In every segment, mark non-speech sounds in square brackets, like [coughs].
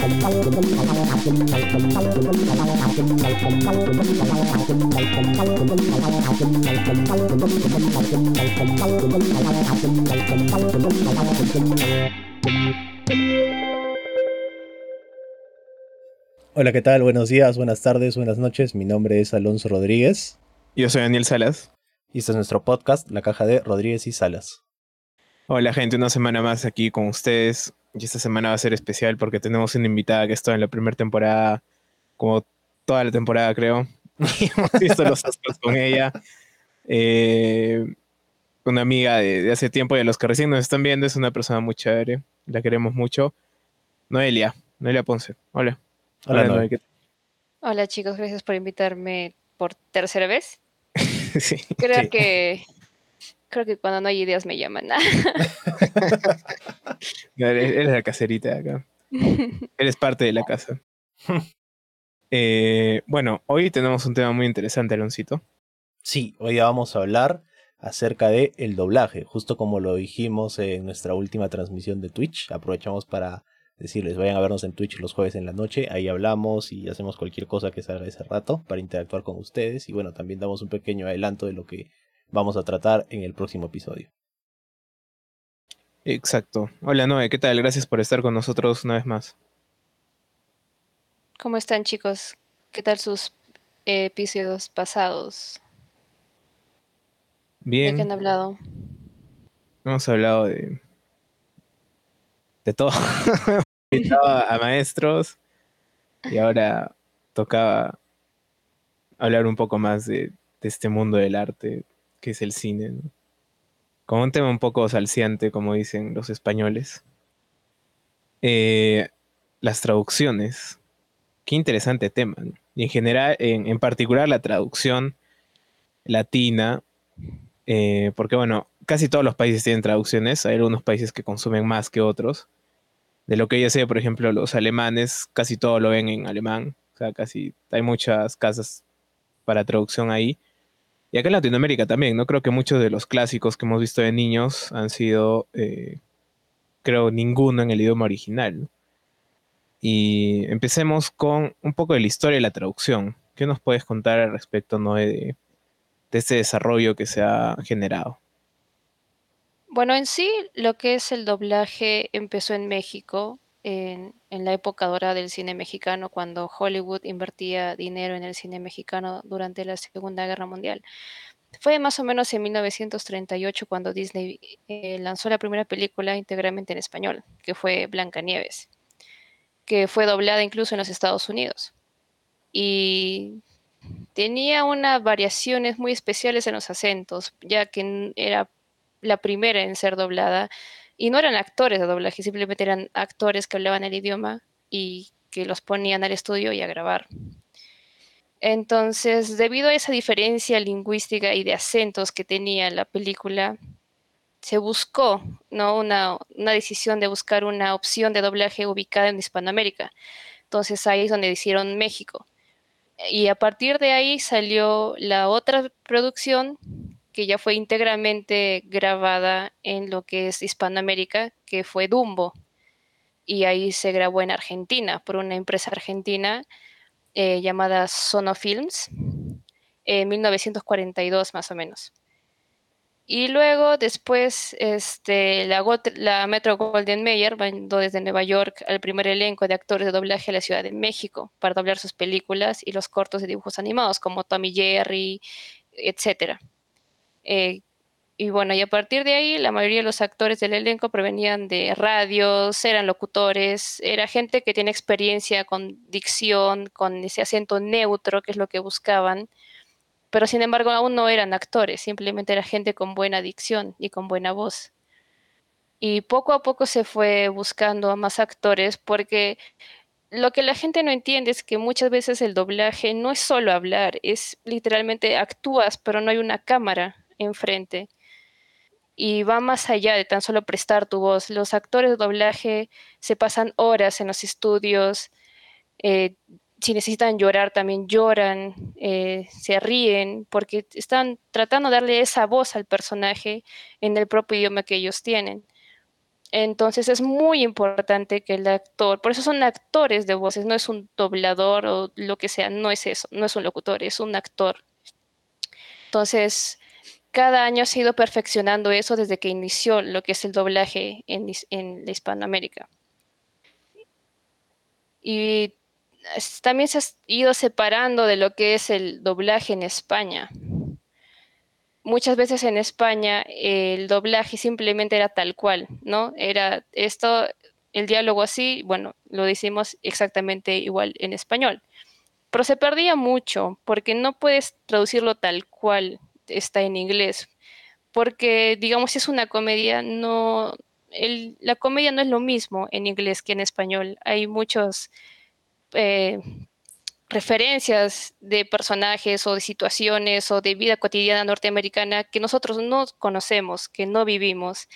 Hola, ¿qué tal? Buenos días, buenas tardes, buenas noches. Mi nombre es Alonso Rodríguez. Yo soy Daniel Salas. Y este es nuestro podcast, La Caja de Rodríguez y Salas. Hola gente, una semana más aquí con ustedes. Y esta semana va a ser especial porque tenemos una invitada que está en la primera temporada, como toda la temporada creo. [laughs] Hemos visto los Oscars con ella. Eh, una amiga de, hace tiempo y a los que recién nos están viendo es una persona muy chévere. La queremos mucho. Noelia, Noelia Ponce. Hola. Hola, Noelia. Hola chicos, gracias por invitarme por tercera vez. [laughs] Creo que creo que cuando no hay ideas me llaman. [laughs] eres la caserita de acá. [laughs] Eres parte de la casa. Eh, bueno, hoy tenemos un tema muy interesante, Aloncito. Sí, hoy vamos a hablar acerca de el doblaje, justo como lo dijimos en nuestra última transmisión de Twitch. Aprovechamos para decirles, vayan a vernos en Twitch los jueves en la noche, ahí hablamos y hacemos cualquier cosa que salga ese rato para interactuar con ustedes y bueno, también damos un pequeño adelanto de lo que vamos a tratar en el próximo episodio. Exacto. Hola Noé, ¿qué tal? Gracias por estar con nosotros una vez más. ¿Cómo están chicos? ¿Qué tal sus episodios pasados? Bien. ¿De qué han hablado? Hemos hablado de... de todo. [laughs] invitaba a maestros y ahora tocaba hablar un poco más de, este mundo del arte que es el cine. Como un tema un poco salciante, como dicen los españoles. Eh, las traducciones. Qué interesante tema. Y en general, en, particular la traducción latina, eh, porque bueno, casi todos los países tienen traducciones, hay algunos países que consumen más que otros de lo que yo sé, por ejemplo, los alemanes casi todo lo ven en alemán, o sea, casi hay muchas casas para traducción ahí. Y acá en Latinoamérica también, ¿no? Creo que muchos de los clásicos que hemos visto de niños han sido, eh, creo, ninguno en el idioma original. Y empecemos con un poco de la historia de la traducción. ¿Qué nos puedes contar al respecto, Noé, de, de este desarrollo que se ha generado? Bueno, en sí, lo que es el doblaje empezó en México, en, la época dorada del cine mexicano, cuando Hollywood invertía dinero en el cine mexicano durante la Segunda Guerra Mundial. Fue más o menos en 1938 cuando Disney eh, lanzó la primera película íntegramente en español, que fue Blancanieves, que fue doblada incluso en los Estados Unidos. Y tenía unas variaciones muy especiales en los acentos, ya que era la primera en ser doblada. Y no eran actores de doblaje, simplemente eran actores que hablaban el idioma y que los ponían al estudio y a grabar. Entonces, debido a esa diferencia lingüística y de acentos que tenía la película, se buscó ¿no? una, una decisión de buscar una opción de doblaje ubicada en Hispanoamérica. Entonces ahí es donde hicieron México. Y a partir de ahí salió la otra producción que ya fue íntegramente grabada en lo que es Hispanoamérica, que fue Dumbo. Y ahí se grabó en Argentina por una empresa argentina eh, llamada Sonofilms, en 1942 más o menos. Y luego después este, la, Metro Golden Mayer mandó desde Nueva York al primer elenco de actores de doblaje a la Ciudad de México para doblar sus películas y los cortos de dibujos animados como Tommy Jerry, etc. Eh, y bueno, y a partir de ahí, la mayoría de los actores del elenco provenían de radios, eran locutores, era gente que tiene experiencia con dicción, con ese acento neutro, que es lo que buscaban. Pero sin embargo, aún no eran actores, simplemente era gente con buena dicción y con buena voz. Y poco a poco se fue buscando a más actores porque lo que la gente no entiende es que muchas veces el doblaje no es solo hablar, es literalmente actúas, pero no hay una cámara enfrente. Y va más allá de tan solo prestar tu voz. Los actores de doblaje se pasan horas en los estudios. Eh, si necesitan llorar, también lloran, eh, se ríen, porque están tratando de darle esa voz al personaje en el propio idioma que ellos tienen. Entonces es muy importante que el actor, por eso son actores de voces, no es un doblador o lo que sea, no es eso, no es un locutor, es un actor. Entonces, cada año se ha ido perfeccionando eso desde que inició lo que es el doblaje en, en Hispanoamérica. Y también se ha ido separando de lo que es el doblaje en España. Muchas veces en España el doblaje simplemente era tal cual, ¿no? Era esto, el diálogo así, bueno, lo decimos exactamente igual en español. Pero se perdía mucho porque no puedes traducirlo tal cual está en inglés. Porque, digamos, si es una comedia, no, la comedia no es lo mismo en inglés que en español. Hay muchos eh, referencias de personajes o de situaciones o de vida cotidiana norteamericana que nosotros no conocemos, que no vivimos,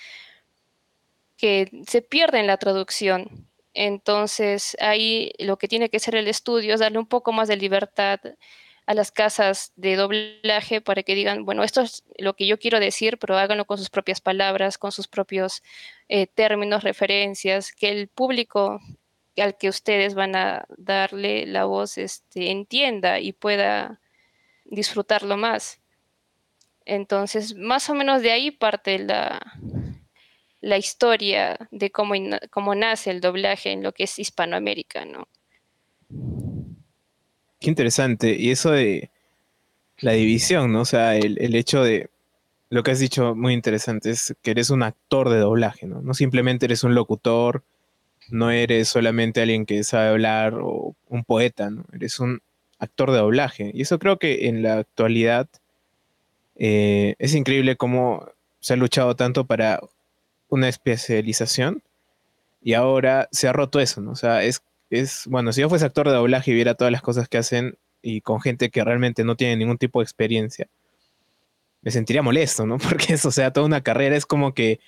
que se pierde en la traducción. Entonces ahí lo que tiene que ser el estudio es darle un poco más de libertad a las casas de doblaje para que digan, bueno, esto es lo que yo quiero decir, pero háganlo con sus propias palabras, con sus propios eh, términos, referencias, que el público al que ustedes van a darle la voz este, entienda y pueda disfrutarlo más. Entonces, más o menos de ahí parte la, la historia de cómo, cómo nace el doblaje en lo que es Hispanoamérica, ¿no? Qué interesante. Y eso de la división, ¿no? O sea, el, hecho de lo que has dicho muy interesante es que eres un actor de doblaje, ¿no? No simplemente eres un locutor, no eres solamente alguien que sabe hablar o un poeta, ¿no? Eres un actor de doblaje. Y eso creo que en la actualidad eh, es increíble cómo se ha luchado tanto para una especialización y ahora se ha roto eso, ¿no? O sea, es es, bueno, si yo fuese actor de doblaje y viera todas las cosas que hacen y con gente que realmente no tiene ningún tipo de experiencia, me sentiría molesto, ¿no? [laughs] Porque eso, o sea, toda una carrera es como que,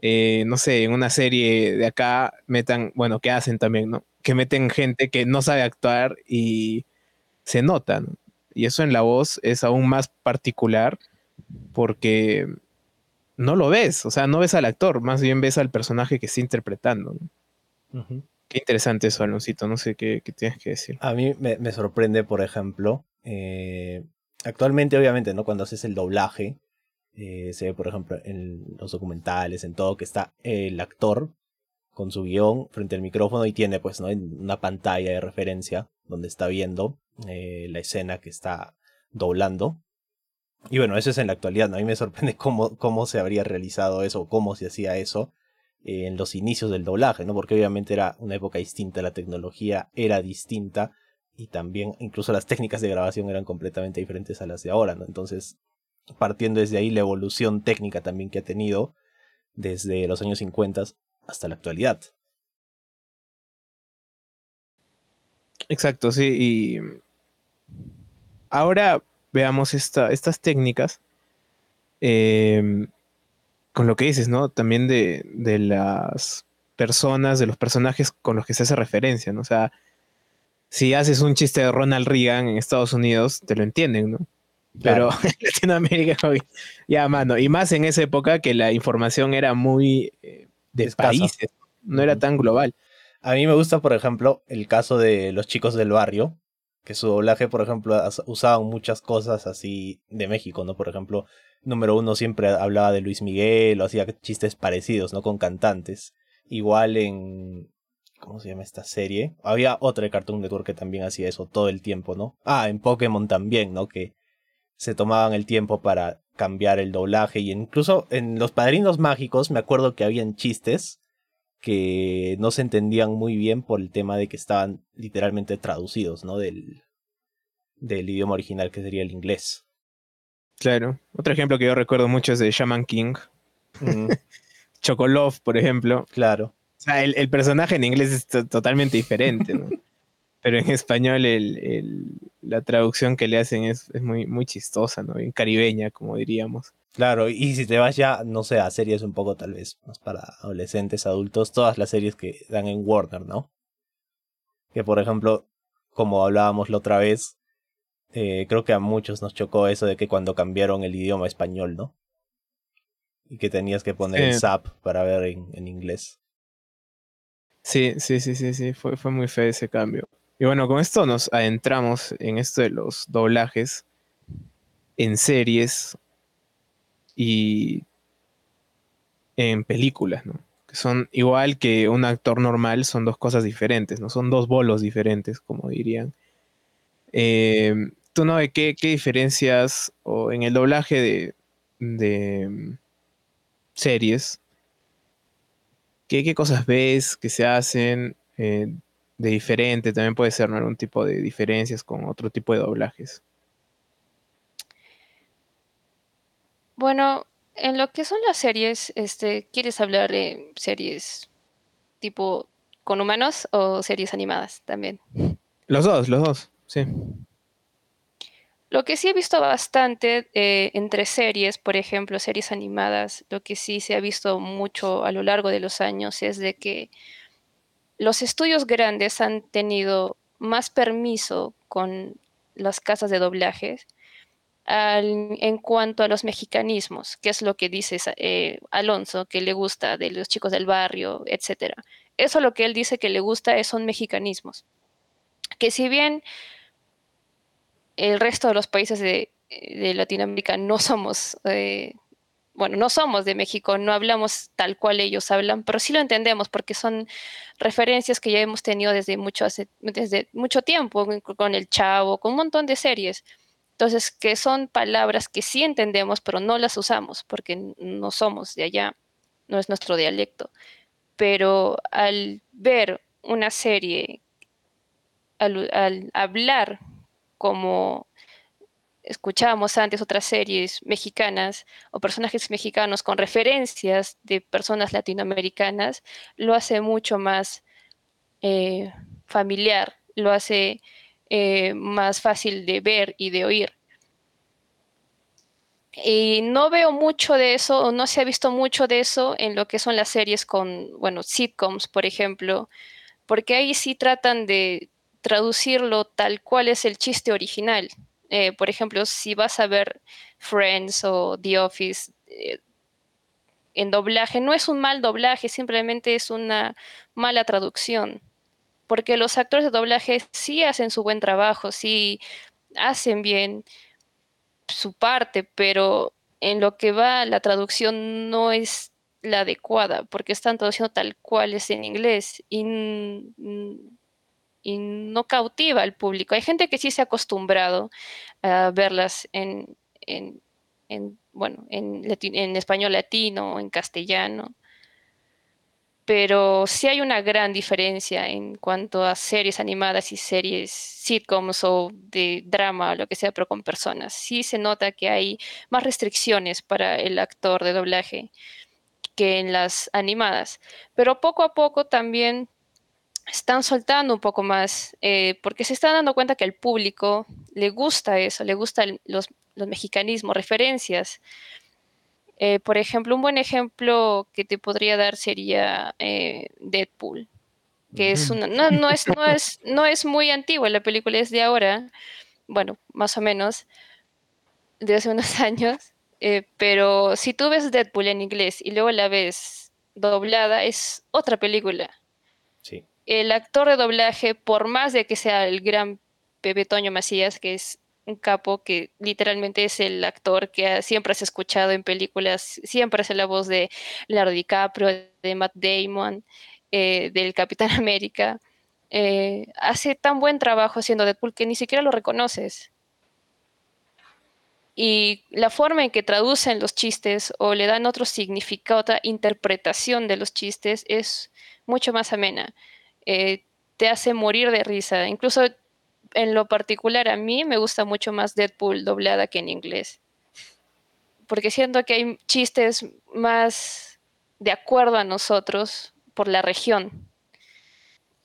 eh, no sé, en una serie de acá metan, bueno, que hacen también, ¿no? Que meten gente que no sabe actuar y se nota, ¿no? Y eso en la voz es aún más particular porque no lo ves, o sea, no ves al actor, más bien ves al personaje que está interpretando. ¿no? Qué interesante eso, Aloncito. No sé qué, tienes que decir. A mí me, sorprende, por ejemplo, eh, actualmente, obviamente, ¿no? Cuando haces el doblaje, eh, se ve, por ejemplo, en los documentales, en todo, que está el actor con su guion frente al micrófono y tiene, pues, ¿no? Una pantalla de referencia donde está viendo eh, la escena que está doblando. Y bueno, eso es en la actualidad, ¿no? A mí me sorprende [laughs] cómo, cómo se habría realizado eso, cómo se hacía eso en los inicios del doblaje, ¿no? Porque obviamente era una época distinta, la tecnología era distinta y también incluso las técnicas de grabación eran completamente diferentes a las de ahora, ¿no? Entonces, partiendo desde ahí la evolución técnica también que ha tenido desde los años 50 hasta la actualidad. Exacto, sí, y ahora veamos esta, estas técnicas. Eh, con lo que dices, ¿no? También de, de, las personas, de los personajes con los que se hace referencia, ¿no? O sea, si haces un chiste de Ronald Reagan en Estados Unidos, te lo entienden, ¿no? Pero [laughs] en Latinoamérica, [laughs] ya, mano, y más en esa época que la información era muy eh, de países, no era tan global. A mí me gusta, por ejemplo, el caso de los chicos del barrio, que su doblaje, por ejemplo, usaban muchas cosas así de México, ¿no? Por ejemplo, número uno siempre hablaba de Luis Miguel o hacía chistes parecidos, ¿no? Con cantantes. Igual en... ¿Cómo se llama esta serie? Había otra de Cartoon Network que también hacía eso todo el tiempo, ¿no? Ah, en Pokémon también, ¿no? Que se tomaban el tiempo para cambiar el doblaje y incluso en Los Padrinos Mágicos me acuerdo que habían chistes que no se entendían muy bien por el tema de que estaban literalmente traducidos, ¿no? Del, del idioma original que sería el inglés. Claro. Otro ejemplo que yo recuerdo mucho es de Shaman King. [laughs] Chocolov, por ejemplo. Claro. O sea, el, personaje en inglés es totalmente diferente, ¿no? [laughs] Pero en español la traducción que le hacen es, muy, muy chistosa, ¿no? En caribeña, como diríamos. Claro, y si te vas ya, no sé, a series un poco tal vez más para adolescentes, adultos, todas las series que dan en Warner, ¿no? Que por ejemplo, como hablábamos la otra vez, eh, creo que a muchos nos chocó eso de que cuando cambiaron el idioma español, ¿no? y que tenías que poner el Sí. zap para ver en, en inglés. Sí, sí, sí, sí, sí, fue, fue muy feo ese cambio. Y bueno, con esto nos adentramos en esto de los doblajes en series y en películas, ¿no? Que son igual que un actor normal, son dos cosas diferentes, ¿no? Son dos bolos diferentes, como dirían. Eh, ¿Tú no ves qué, qué diferencias o en el doblaje de, de mm, series? ¿Qué, qué cosas ves que se hacen eh, de diferente? También puede ser ¿no? algún tipo de diferencias con otro tipo de doblajes. Bueno, en lo que son las series, este, ¿quieres hablar de series tipo con humanos o series animadas también? Los dos, los dos, sí. Lo que sí he visto bastante eh, entre series, por ejemplo, series animadas, lo que sí se ha visto mucho a lo largo de los años es de que los estudios grandes han tenido más permiso con las casas de doblajes en cuanto a los mexicanismos, que es lo que dice eh, Alonso, que le gusta de los chicos del barrio, etcétera. Eso lo que él dice que le gusta es, son mexicanismos. Que si bien el resto de los países de, de Latinoamérica no somos, eh, bueno, no somos de México, no hablamos tal cual ellos hablan, pero sí lo entendemos porque son referencias que ya hemos tenido desde mucho, hace, desde mucho tiempo, con el Chavo, con un montón de series. Entonces, que son palabras que sí entendemos, pero no las usamos porque no somos de allá, no es nuestro dialecto. Pero al ver una serie, al, al hablar como escuchábamos antes otras series mexicanas o personajes mexicanos con referencias de personas latinoamericanas, lo hace mucho más eh, familiar, lo hace eh, más fácil de ver y de oír. Y no veo mucho de eso, o no se ha visto mucho de eso en lo que son las series con, bueno, sitcoms, por ejemplo, porque ahí sí tratan de traducirlo tal cual es el chiste original. Eh, por ejemplo, si vas a ver Friends o The Office eh, en doblaje, no es un mal doblaje, simplemente es una mala traducción. Porque los actores de doblaje sí hacen su buen trabajo, sí hacen bien su parte, pero en lo que va la traducción no es la adecuada, porque están traduciendo tal cual es en inglés y no cautiva al público. Hay gente que sí se ha acostumbrado a verlas en, en, en bueno, en, en, español latino, en castellano, pero sí hay una gran diferencia en cuanto a series animadas y series sitcoms o de drama lo que sea, pero con personas. Sí se nota que hay más restricciones para el actor de doblaje que en las animadas, pero poco a poco también están soltando un poco más, eh, porque se están dando cuenta que al público le gusta eso, le gustan los, los mexicanismos, referencias. Eh, por ejemplo, un buen ejemplo que te podría dar sería eh, Deadpool, que es una, no, no, es, no, es, no es muy antigua, la película es de ahora, bueno, más o menos, de hace unos [laughs] años, pero si tú ves Deadpool en inglés y luego la ves doblada, es otra película. El actor de doblaje, por más de que sea el gran Pepe Toño Macías, que es un capo que literalmente es el actor que siempre has escuchado en películas, siempre hace la voz de Leonardo DiCaprio, de Matt Damon, eh, del Capitán [laughs] América. Eh, hace tan buen trabajo haciendo Deadpool que ni siquiera lo reconoces. Y la forma en que traducen los chistes o le dan otro significado, otra interpretación de los chistes es mucho más amena. Eh, te hace morir de risa. Incluso en lo particular a mí me gusta mucho más Deadpool doblada que en inglés. Porque siento que hay chistes más de acuerdo a nosotros por la región.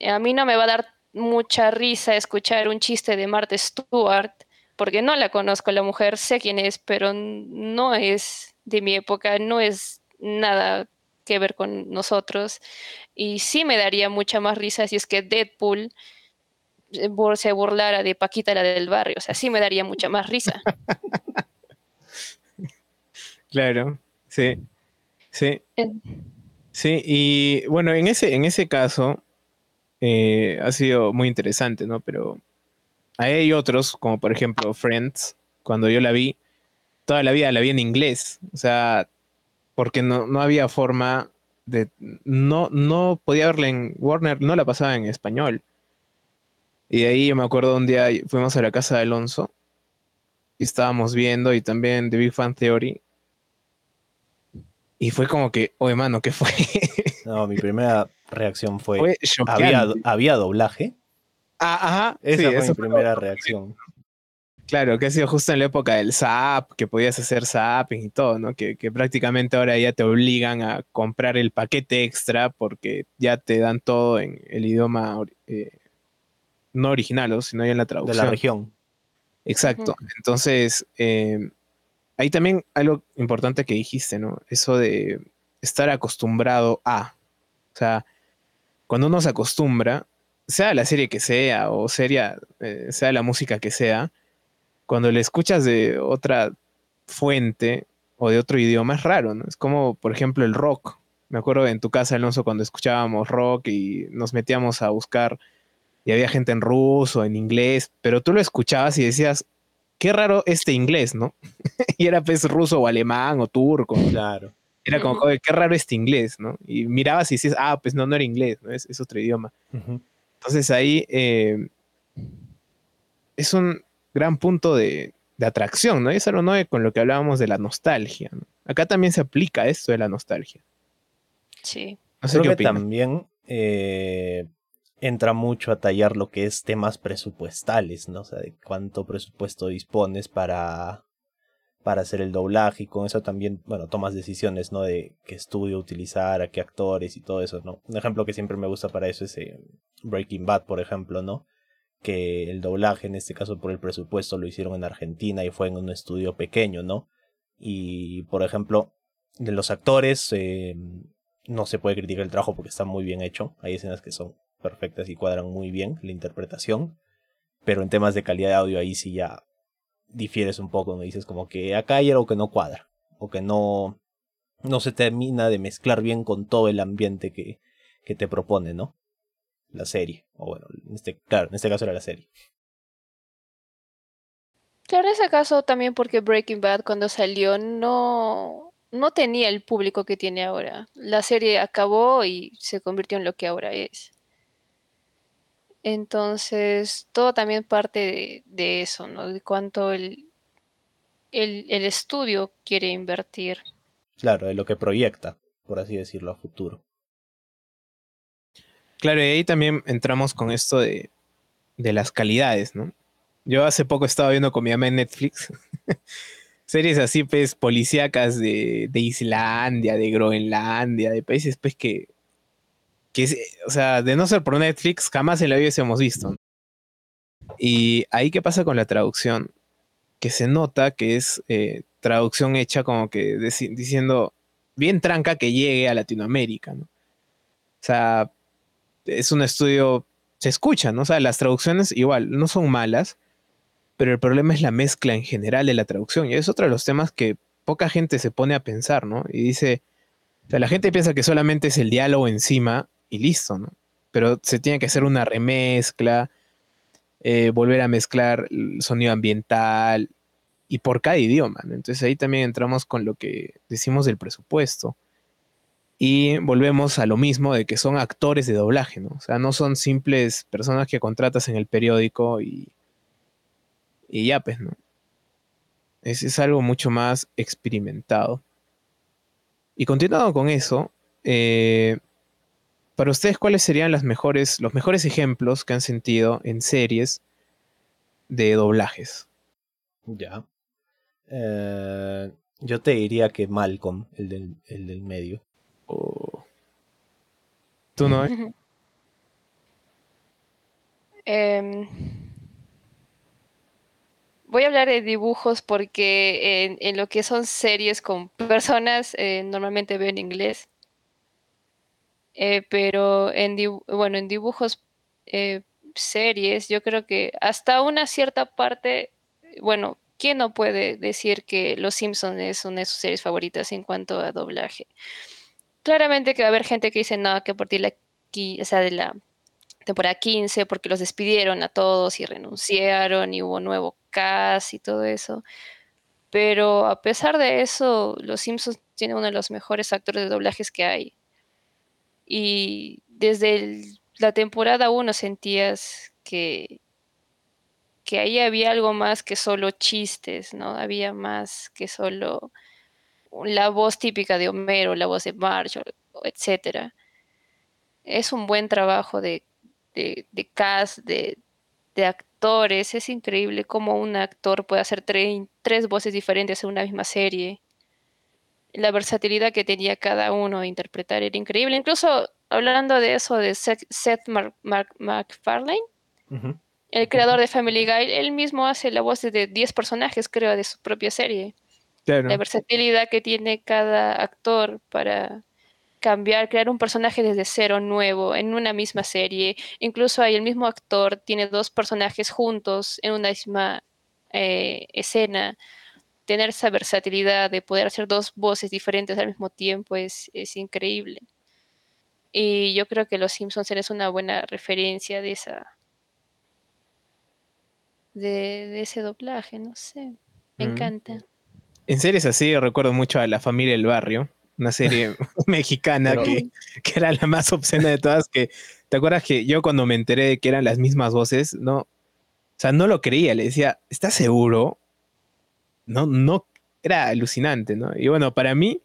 A mí no me va a dar mucha risa escuchar un chiste de Martha Stewart, porque no la conozco la mujer, sé quién es, pero no es de mi época, no es nada que ver con nosotros. Y sí me daría mucha más risa si es que Deadpool se burlara de Paquita la del barrio. O sea, sí me daría mucha más risa. [laughs] claro, sí. Sí. Sí, y bueno, en ese, en ese caso eh, ha sido muy interesante, ¿no? Pero hay otros, como por ejemplo Friends, cuando yo la vi, toda la vida la vi en inglés, o sea, porque no, no había forma de, no, no podía verla en Warner, no la pasaba en español. Y de ahí yo me acuerdo un día fuimos a la casa de Alonso y estábamos viendo y también The Big Fan Theory. Y fue como que, oye, mano, ¿qué fue? [laughs] No, mi primera reacción fue, fue ¿había. ¿había doblaje? Ah, ajá. Esa sí, fue mi fue- primera reacción. Claro, que ha sido justo en la época del zap, que podías hacer zapping y todo, ¿no? Que, que prácticamente ahora ya te obligan a comprar el paquete extra porque ya te dan todo en el idioma eh, no original, ¿no? sino ya en la De traducción. la región. Exacto. Entonces, eh, hay también algo importante que dijiste, ¿no? Eso de estar acostumbrado a. O sea, cuando uno se acostumbra, sea la serie que sea, o seria, eh, sea la música que sea, cuando le escuchas de otra fuente o de otro idioma es raro, ¿no? Es como, por ejemplo, el rock. Me acuerdo en tu casa, Alonso, cuando escuchábamos rock y nos metíamos a buscar y había gente en ruso, en inglés, pero tú lo escuchabas y decías, qué raro este inglés, ¿no? [laughs] y era pues ruso o alemán o turco. Claro. Era como, Ujú. "Oye, qué raro este inglés, ¿no? Y mirabas y decías, ah, pues no, no era inglés, ¿no? Es, es otro idioma. Entonces ahí eh, es un gran punto de, de atracción, ¿no? Y es algo ¿no? con lo que hablábamos de la nostalgia, ¿no? Acá también se aplica esto de la nostalgia. Sí. No sé Creo qué que también eh, entra mucho a tallar lo que es temas presupuestales, ¿no? O sea, de cuánto presupuesto dispones para, para hacer el doblaje y con eso también, bueno, tomas decisiones, ¿no? De qué estudio utilizar, a qué actores y todo eso, ¿no? Un ejemplo que siempre me gusta para eso es eh, Breaking Bad, por ejemplo, ¿no? Que el doblaje, en este caso por el presupuesto, lo hicieron en Argentina y fue en un estudio pequeño, ¿no? Y, por ejemplo, de los actores, eh, no se puede criticar el trabajo porque está muy bien hecho. Hay escenas que son perfectas y cuadran muy bien la interpretación. Pero en temas de calidad de audio ahí sí ya difieres un poco. Me dices como que acá hay algo que no cuadra. O que no, no se termina de mezclar bien con todo el ambiente que, que te propone, ¿no? La serie. O bueno, en este, claro, en este caso era la serie. Claro, en ese caso también porque Breaking Bad cuando salió no, no tenía el público que tiene ahora. La serie acabó y se convirtió en lo que ahora es. Entonces, todo también parte de, de eso, ¿no? De cuánto el, el, el estudio quiere invertir. Claro, de lo que proyecta, por así decirlo, a futuro. Claro, y ahí también entramos con esto de, de las calidades, ¿no? Yo hace poco estaba viendo con mi mamá en Netflix [laughs] series así, pues, policíacas de, de Islandia, de Groenlandia, de países, pues, que, que o sea, de no ser por Netflix, jamás en la vida hubiésemos visto. ¿no? Y ahí, ¿qué pasa con la traducción? Que se nota que es eh, traducción hecha como que diciendo, bien tranca que llegue a Latinoamérica, ¿no? O sea, es un estudio, se escucha, ¿no? O sea, las traducciones igual no son malas, pero el problema es la mezcla en general de la traducción. Y es otro de los temas que poca gente se pone a pensar, ¿no? Y dice, o sea, la gente piensa que solamente es el diálogo encima y listo, ¿no? Pero se tiene que hacer una remezcla, eh, volver a mezclar el sonido ambiental y por cada idioma, ¿no? Entonces ahí también entramos con lo que decimos del presupuesto. Y volvemos a lo mismo de que son actores de doblaje, ¿no? O sea, no son simples personas que contratas en el periódico y, y ya, pues, ¿no? Es, es algo mucho más experimentado. Y continuando con eso, eh, para ustedes, ¿cuáles serían las mejores, los mejores ejemplos que han sentido en series de doblajes? Ya. Eh, yo te diría que Malcolm, el del, el del medio. ¿Tú no? Em, voy a hablar de dibujos porque en, lo que son series con personas eh, normalmente veo en inglés. Eh, pero en, bueno, en dibujos, eh, series, yo creo que hasta una cierta parte, bueno, ¿quién no puede decir que Los Simpsons es una de sus series favoritas en cuanto a doblaje? Claramente que va a haber gente que dice, no, que a partir de la, o sea, de la temporada 15, porque los despidieron a todos y renunciaron y hubo nuevo cast y todo eso. Pero a pesar de eso, Los Simpsons tiene uno de los mejores actores de doblajes que hay. Y desde la temporada 1 sentías que, que ahí había algo más que solo chistes, ¿no? Había más que solo la voz típica de Homero, la voz de Marge, etc. Es un buen trabajo de, de, cast, de, actores. Es increíble cómo un actor puede hacer tres voces diferentes en una misma serie. La versatilidad que tenía cada uno de interpretar era increíble. Incluso hablando de eso de Seth, MacFarlane, el creador de Family Guy, él mismo hace la voz de 10 personajes, creo, de su propia serie. La versatilidad que tiene cada actor para cambiar, crear un personaje desde cero nuevo en una misma serie. Incluso hay el mismo actor, tiene dos personajes juntos en una misma eh, escena. Tener esa versatilidad de poder hacer dos voces diferentes al mismo tiempo es, es increíble. Y yo creo que Los Simpsons es una buena referencia de esa. De, ese doblaje, no sé. Me encanta. En series así recuerdo mucho a La Familia del Barrio, una serie [laughs] mexicana que, era la más obscena de todas. Que, ¿Te acuerdas que yo cuando me enteré de que eran las mismas voces, no, o sea, no lo creía, le decía, ¿estás seguro? No, no, era alucinante, ¿no? Y bueno, para mí,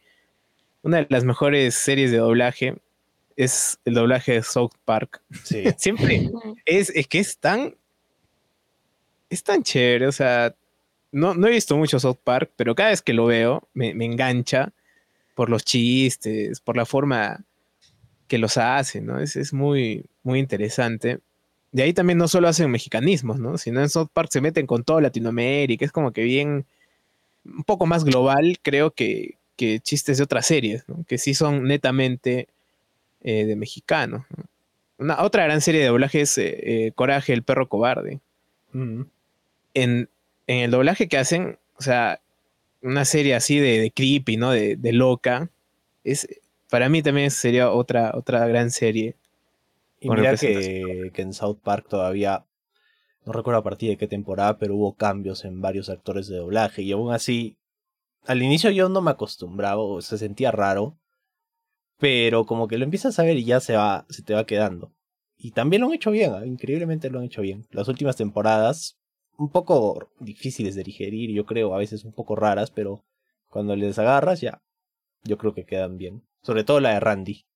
una de las mejores series de doblaje es el doblaje de South Park. Sí. [laughs] Siempre es, es que es tan. Es tan chévere. O sea, no, no he visto mucho South Park, pero cada vez que lo veo me, engancha por los chistes, por la forma que los hace, ¿no? Es, es, muy, muy interesante. De ahí también no solo hacen mexicanismos, ¿no? Sino en South Park se meten con toda Latinoamérica. Es como que bien. Un poco más global, creo que, que chistes de otras series, ¿no? Que sí son netamente eh, de mexicano. Una, otra gran serie de doblaje es eh, eh, Coraje, el perro cobarde. Mm. En, el doblaje que hacen, o sea, una serie así de, creepy, ¿no? De, loca. Es, para mí también sería otra, otra gran serie. Y mira que, que, en South Park todavía, no recuerdo a partir de qué temporada, pero hubo cambios en varios actores de doblaje. Y aún así, al inicio yo no me acostumbraba, o se sentía raro pero como que lo empiezas a ver y ya se va, se te va quedando. Y también lo han hecho bien, ¿eh? increíblemente lo han hecho bien. Las últimas temporadas, un poco difíciles de digerir, yo creo, a veces un poco raras, pero cuando les agarras ya, yo creo que quedan bien. Sobre todo la de Randy.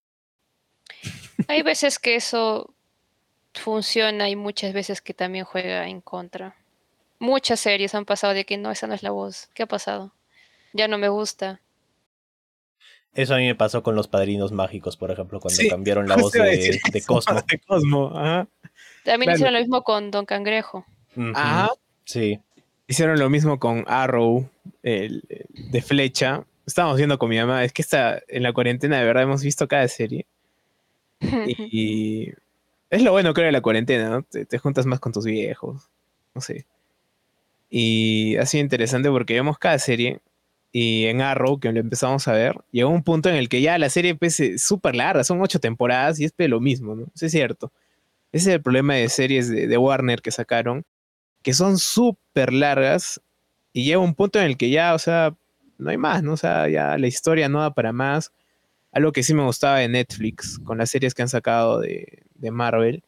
Hay veces que eso funciona y muchas veces que también juega en contra. Muchas series han pasado de que no, esa no es la voz. ¿Qué ha pasado? Ya no me gusta. Eso a mí me pasó con los padrinos mágicos, por ejemplo, cuando cambiaron la voz de, Cosmo. También hicieron lo mismo con Don Cangrejo. Ajá. Sí. Hicieron lo mismo con Arrow, el, de flecha. Estábamos viendo con mi mamá, es que está en la cuarentena, de verdad, hemos visto cada serie. [laughs] y, es lo bueno, creo, de la cuarentena, ¿no? Te, te, juntas más con tus viejos. No sé. Y ha sido interesante porque vemos cada serie y en Arrow, que lo empezamos a ver, llegó un punto en el que ya la serie pues, es súper larga, son ocho temporadas y es lo mismo, ¿no? Eso es cierto. Ese es el problema de series de, Warner que sacaron, que son súper largas y llega un punto en el que ya, o sea, no hay más, ¿no? O sea, ya la historia no da para más. Algo que sí me gustaba de Netflix, con las series que han sacado de, Marvel,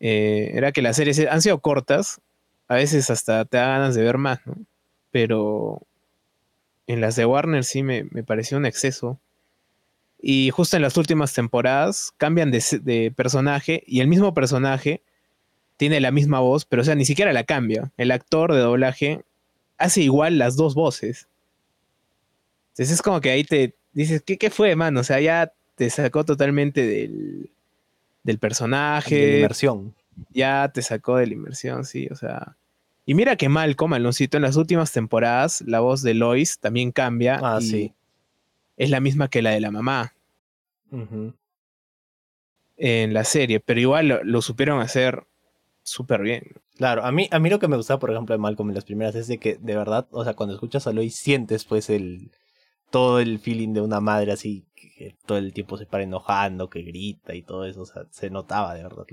eh, era que las series han sido cortas, a veces hasta te da ganas de ver más, ¿no? Pero en las de Warner sí me, pareció un exceso. Y justo en las últimas temporadas cambian de, personaje y el mismo personaje tiene la misma voz, pero o sea, ni siquiera la cambia. El actor de doblaje hace igual las dos voces. Entonces es como que ahí te dices, ¿qué, qué fue, mano? O sea, ya te sacó totalmente del, del personaje. De la inmersión. Ya te sacó de la inmersión, sí, o sea. Y mira que Malcolm, Aloncito, en las últimas temporadas, la voz de Lois también cambia. Ah, sí. Es la misma que la de la mamá. En la serie, pero igual lo, supieron hacer súper bien. Claro, a mí, a mí lo que me gustaba, por ejemplo, de Malcolm en las primeras es de que, de verdad, o sea, cuando escuchas a Lois sientes pues el todo el feeling de una madre así, que todo el tiempo se para enojando, que grita y todo eso, o sea, se notaba de verdad.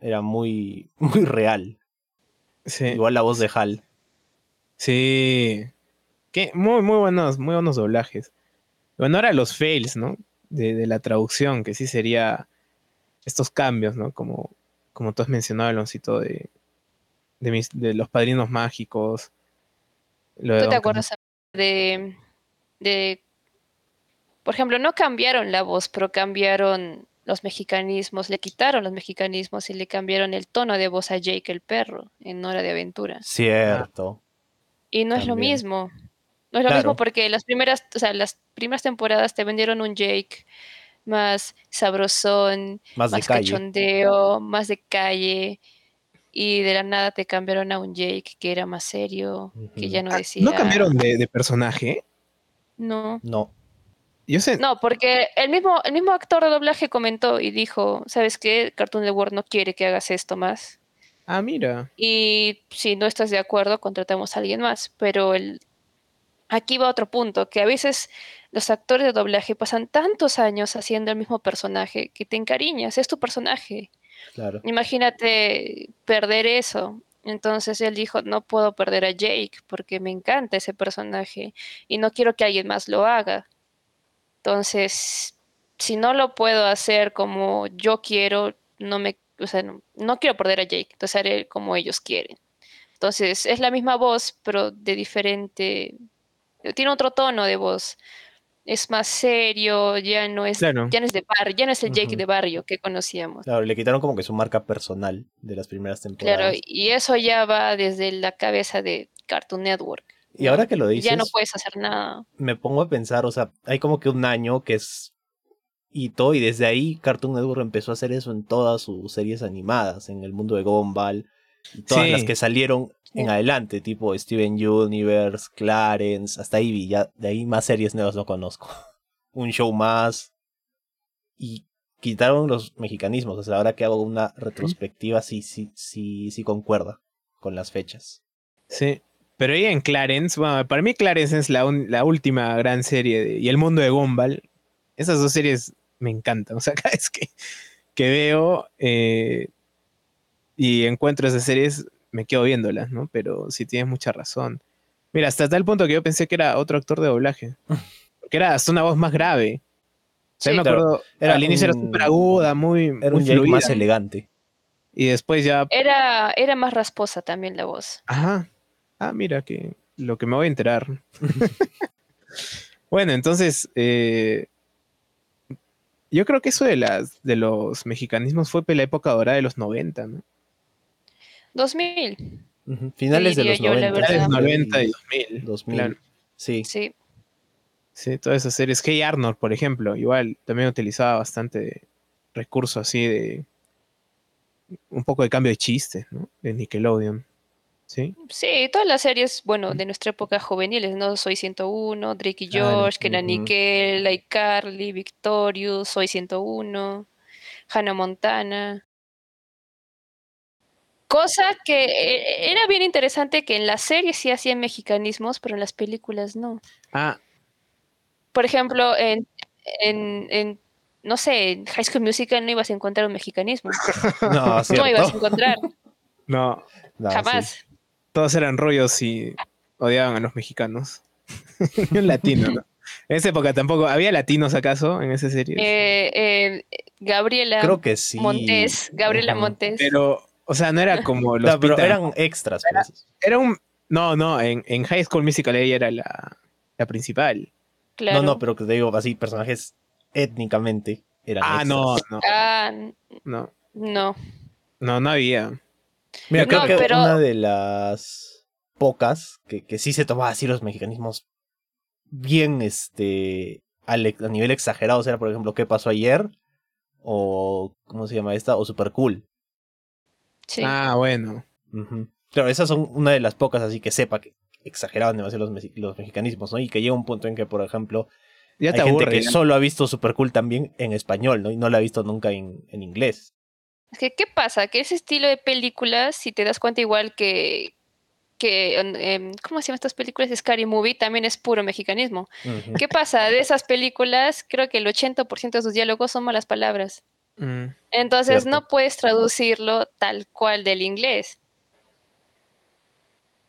Era muy, [laughs] muy real. Sí. Igual la voz de Hal. Sí. Que muy, muy buenos, muy buenos doblajes. Bueno, ahora los fails, ¿no? De, de la traducción, que sí sería estos cambios, ¿no? Como, como tú has mencionado, Aloncito, de, de, mis, de los padrinos mágicos. Lo de ¿Tú te acuerdas de, de, por ejemplo, no cambiaron la voz, pero cambiaron los mexicanismos, le quitaron los mexicanismos y le cambiaron el tono de voz a Jake el perro en Hora de Aventura. Cierto. Y no es lo mismo. No es lo mismo porque las primeras, o sea, las primeras temporadas te vendieron un Jake más sabrosón, más, más cachondeo, más de calle. Y de la nada te cambiaron a un Jake que era más serio, que ya no ah, decía. ¿No cambiaron de, personaje? No. No. Yo sé. No, porque el mismo, el mismo actor de doblaje comentó y dijo, ¿sabes qué? Cartoon Network no quiere que hagas esto más. Ah, mira. Y si no estás de acuerdo, contratamos a alguien más. Pero el, aquí va otro punto, que a veces los actores de doblaje pasan tantos años haciendo el mismo personaje que te encariñas, es tu personaje. Claro. Imagínate perder eso. Entonces él dijo, no puedo perder a Jake porque me encanta ese personaje y no quiero que alguien más lo haga. Entonces, si no lo puedo hacer como yo quiero, no me, o sea, no quiero perder a Jake, entonces haré como ellos quieren. Entonces, es la misma voz, pero de diferente, tiene otro tono de voz. Es más serio, ya no es, ya no es de barrio, ya no es el Jake de barrio que conocíamos. Claro, le quitaron como que su marca personal de las primeras temporadas. Claro, y eso ya va desde la cabeza de Cartoon Network. Y ahora que lo dices. Ya no puedes hacer nada. Me pongo a pensar, o sea, hay como que un año que es hito, y desde ahí Cartoon Network empezó a hacer eso en todas sus series animadas, en el mundo de Gumball, y todas las que salieron en adelante, tipo Steven Universe, Clarence, hasta Ivy, ya de ahí más series nuevas no conozco. [laughs] Un show más. Y quitaron los mexicanismos, o sea, ahora que hago una retrospectiva sí, sí, sí, sí concuerda con las fechas. Sí, pero ahí en Clarence, bueno, para mí Clarence es la, la última gran serie y el mundo de Gumball. Esas dos series me encantan, [laughs] o sea, cada vez que, que veo eh, y encuentro esas series me quedo viéndolas, ¿no? Pero sí tienes mucha razón. Mira, hasta tal punto que yo pensé que era otro actor de doblaje. [laughs] Porque era hasta una voz más grave. O sea, me acuerdo, era al inicio era súper aguda, muy, era un más elegante. Y después ya. Era, era más rasposa también la voz. Ajá. Ah, mira, que lo que me voy a enterar. [laughs] bueno, entonces. Eh, yo creo que eso de las de los mexicanismos fue la época dorada de los 90, ¿no? 2000. Finales de los 90. Finales 90 y 2000. 2000. Sí. sí. Sí, todas esas series. Hey Arnold, por ejemplo, igual también utilizaba bastante recurso así de un poco de cambio de chiste, ¿no? De Nickelodeon. ¿Sí? Sí, todas las series, bueno, de nuestra época juveniles, ¿no? Soy 101, Drake y Josh, Kenan Nickel, iCarly, Victorious, Soy 101, Hannah Montana. Cosa que eh, era bien interesante que en las series sí hacían mexicanismos, pero en las películas no. Ah. Por ejemplo, en, en, no sé, en High School Musical no ibas a encontrar un mexicanismo. [laughs] No, no ibas a encontrar. No. Jamás. Todos eran rollos y odiaban a los mexicanos. [laughs] Un latino, ¿no? En esa época tampoco. ¿Había latinos acaso en esa serie? Eh, eh, Gabriela Creo que sí. Montes. Gabriela Montes. Pero o sea, no era [laughs] como los. No, pero eran extras. Pues. Era, un. No, no, en, en, High School Musical ella era la, la principal. Claro. No, no, pero que te digo así, personajes étnicamente eran ah, no, no. Ah, no. No. No, no había. Mira, creo que una de las pocas que, que sí se tomaba así los mexicanismos bien este a nivel exagerado, o sea, por ejemplo, ¿qué pasó ayer? O ¿cómo se llama esta? O Super Cool. Ah, bueno. Claro, esas son una de las pocas así que sepa que exageraban demasiado los, los mexicanismos, ¿no? Y que llega un punto en que, por ejemplo, ya hay gente que solo ha visto Super Cool también en español, ¿no? Y no la ha visto nunca en, en inglés. Es que, ¿qué pasa? Que ese estilo de películas, si te das cuenta igual que, que em, ¿cómo se llaman estas películas? Scary Movie también es puro mexicanismo. ¿Qué pasa? De esas películas, creo que el 80% de sus diálogos son malas palabras. Mm, Entonces Cierto. no puedes traducirlo tal cual del inglés.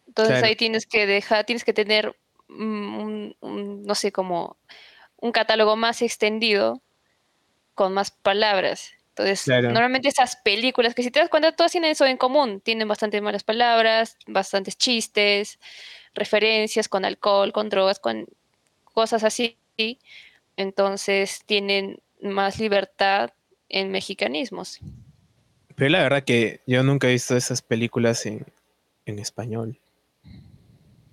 Entonces Claro. ahí tienes que dejar, tienes que tener mm, un, un, no sé, como un catálogo más extendido con más palabras. Entonces, Claro. normalmente esas películas, que si te das cuenta, todas tienen eso en común. Tienen bastantes malas palabras, bastantes chistes, referencias con alcohol, con drogas, con cosas así. Entonces, tienen más libertad en mexicanismos. Pero la verdad que yo nunca he visto esas películas en, en español.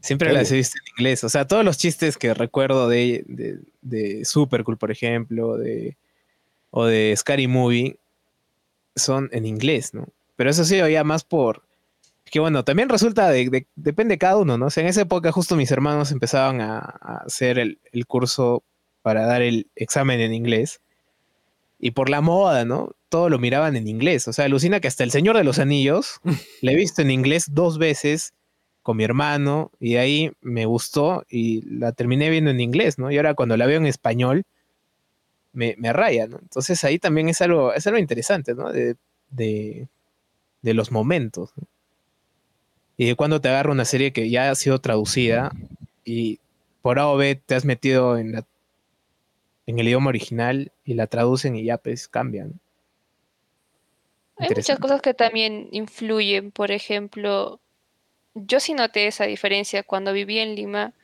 Siempre ¿En las he visto en inglés. O sea, todos los chistes que recuerdo de, de, de Supercool, por ejemplo, de, o de Scary Movie, son en inglés, ¿no? Pero eso sí, ya más por... Que bueno, también resulta de, de- depende de cada uno, ¿no? O sea, en esa época justo mis hermanos empezaban a, a hacer el, el curso para dar el examen en inglés. Y por la moda, ¿no? Todo lo miraban en inglés. O sea, alucina que hasta El Señor de los Anillos [laughs] le he visto en inglés dos veces con mi hermano y de ahí me gustó y la terminé viendo en inglés, ¿no? Y ahora cuando la veo en español me, me raya, ¿no? Entonces ahí también es algo, es algo interesante, ¿no? De, de, de los momentos. ¿no? Y de cuando te agarra una serie que ya ha sido traducida y por A o B te has metido en, la, en el idioma original y la traducen y ya pues cambian. Hay muchas cosas que también influyen. Por ejemplo, yo sí noté esa diferencia cuando viví en Lima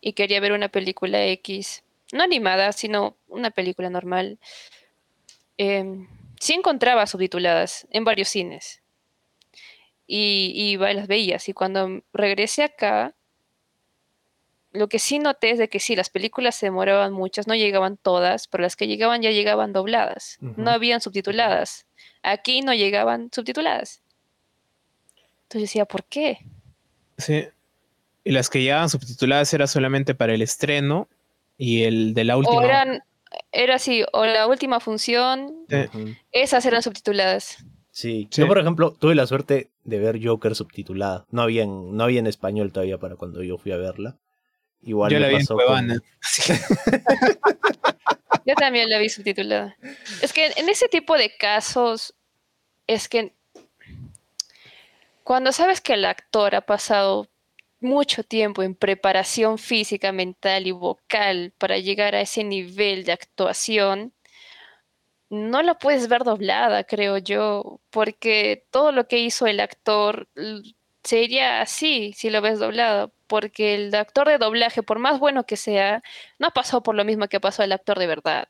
y quería ver una película X, no animada, sino una película normal. em, sí encontraba subtituladas en varios cines y, y las veías. Y cuando regresé acá, lo que sí noté es de que sí, las películas se demoraban muchas, no llegaban todas, pero las que llegaban ya llegaban dobladas, no habían subtituladas. Aquí no llegaban subtituladas. Entonces decía, ¿por qué? Sí. Y las que llegaban subtituladas era solamente para el estreno y el de la última. O eran, era así, o la última función, esas eran subtituladas. Sí. Sí. Yo, por ejemplo, tuve la suerte de ver Joker subtitulada. No había en, no había en español todavía para cuando yo fui a verla. Igual Yo la vi en con-. [laughs] [laughs] Yo también la vi subtitulada. Es que en ese tipo de casos, es que cuando sabes que el actor ha pasado mucho tiempo en preparación física, mental y vocal para llegar a ese nivel de actuación, no la puedes ver doblada, creo yo, porque todo lo que hizo el actor sería así si lo ves doblado, porque el actor de doblaje, por más bueno que sea, no pasó por lo mismo que pasó el actor de verdad.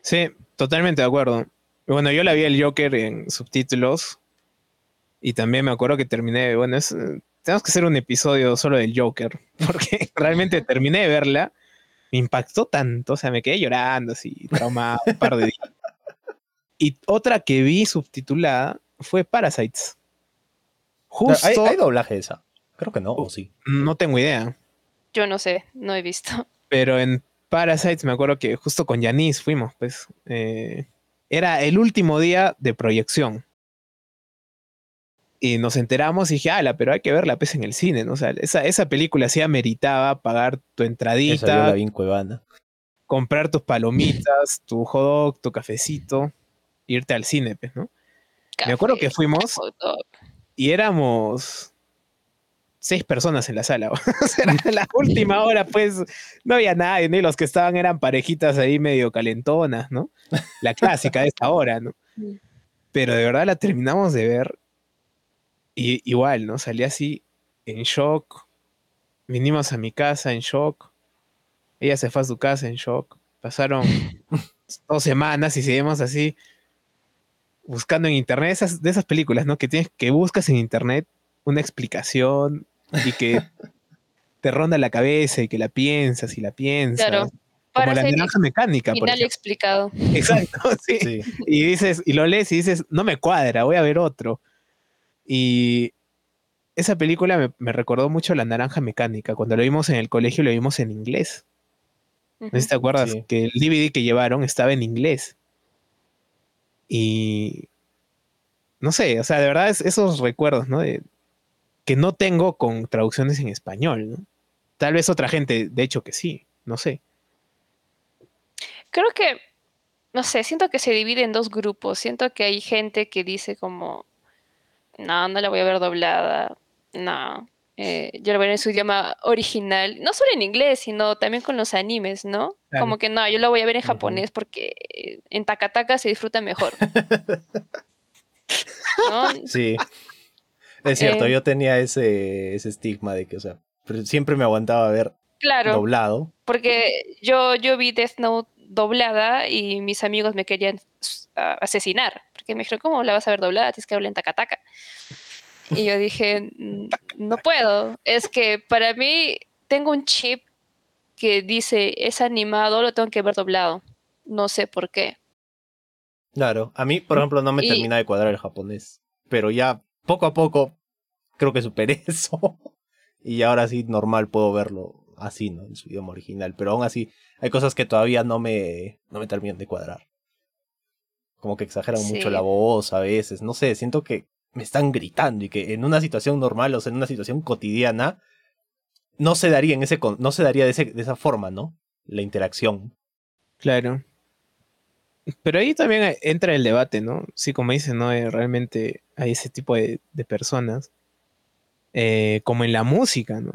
Sí, totalmente de acuerdo. Bueno, yo la vi el Joker en subtítulos y también me acuerdo que terminé, bueno, es, eh, tenemos que hacer un episodio solo del Joker, [laughs] porque realmente terminé de verla, me impactó tanto, o sea, me quedé llorando así, traumado un par de días. [laughs] Y otra que vi subtitulada fue Parasites. Justo, ¿Hay, hay doblaje esa? Creo que no, o sí. no tengo idea, Yo no sé, no he visto. pero en Parasites me acuerdo que justo con Yanis fuimos, pues, eh, era el último día de proyección. Y nos enteramos y dije, ala, pero hay que verla pues en el cine, ¿no? O sea, esa, esa película sí ameritaba pagar tu Esa yo entradita, la vi en Cuevana. comprar tus palomitas, tu hot dog, tu cafecito, irte al cine, pues, ¿no? Me acuerdo que fuimos hot dog. Y éramos seis personas en la sala. [laughs] O sea, la última hora, pues, no había nadie, ni los que estaban eran parejitas ahí medio calentonas, ¿no? La clásica de esta hora, ¿no? Pero de verdad la terminamos de ver y igual, ¿no? Salí así en shock. Vinimos a mi casa en shock. Ella se fue a su casa en shock. Pasaron dos semanas y seguimos así buscando en internet esas, de esas películas, ¿no? Que tienes que buscas en internet una explicación y que [laughs] te ronda la cabeza y que la piensas y la piensas. Claro. Como Para la naranja mecánica, por final ejemplo. explicado. Exacto, [laughs] sí. Sí. Y dices, y lo lees y dices, no me cuadra, voy a ver otro. Y esa película me, me recordó mucho a La Naranja Mecánica. Cuando lo vimos en el colegio, lo vimos en inglés. No sé si te acuerdas Sí. que el DVD que llevaron estaba en inglés. Y no sé, o sea, de verdad es esos recuerdos, ¿no? Que no tengo con traducciones en español, ¿no? Tal vez otra gente, de hecho que sí, no sé. Creo que, no sé, siento que se divide en dos grupos. Siento que hay gente que dice como, no, no la voy a ver doblada, no, eh, yo a ver en su idioma original, no solo en inglés, sino también con los animes, ¿no? Claro. Como que no, yo la voy a ver en japonés porque eh, en Takataka se disfruta mejor. [laughs] ¿no? Sí. Es cierto, Eh. yo tenía ese, ese estigma de que, o sea, siempre me aguantaba ver Claro, doblado. porque yo, yo vi Death Note doblada y mis amigos me querían asesinar, porque me dijeron, ¿cómo la vas a ver doblada? Tienes que hablar en Takataka. Y yo dije, "Mm, no puedo. Es que para mí tengo un chip que dice, es animado, lo tengo que ver doblado. No sé por qué. Claro, a mí, por ejemplo, no me Y- termina de cuadrar el japonés, pero ya poco a poco creo que superé [laughs] eso. Y ahora sí, normal puedo verlo así, ¿no? En su idioma original. Pero aún así, hay cosas que todavía no me, no me terminan de cuadrar. Como que exageran mucho la voz a veces. No sé, siento que me están gritando y que en una situación normal, o sea, en una situación cotidiana, no se daría en ese no se daría de, de esa forma, ¿no? La interacción. Claro. Pero ahí también hay- entra el debate, ¿no? Sí, como dicen, ¿no? Eh, realmente hay ese tipo de, de personas. eh, como en la música, ¿no?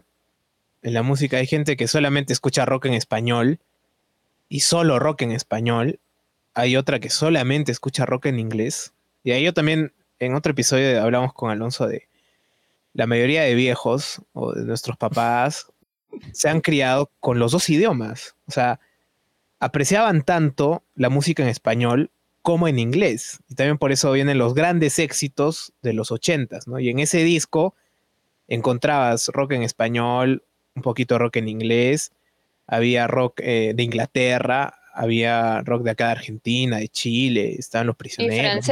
En la música hay gente que solamente escucha rock en español y solo rock en español. Hay otra que solamente escucha rock en inglés. Y ahí yo también, en otro episodio hablamos con Alonso de la mayoría de viejos o de nuestros papás [laughs] se han criado con los dos idiomas. O sea, apreciaban tanto la música en español como en inglés. Y también por eso vienen los grandes éxitos de los ochentas, ¿no? Y en ese disco encontrabas rock en español, un poquito rock en inglés, había rock eh, de Inglaterra, había rock de acá de Argentina, de Chile, estaban los Y prisioneros.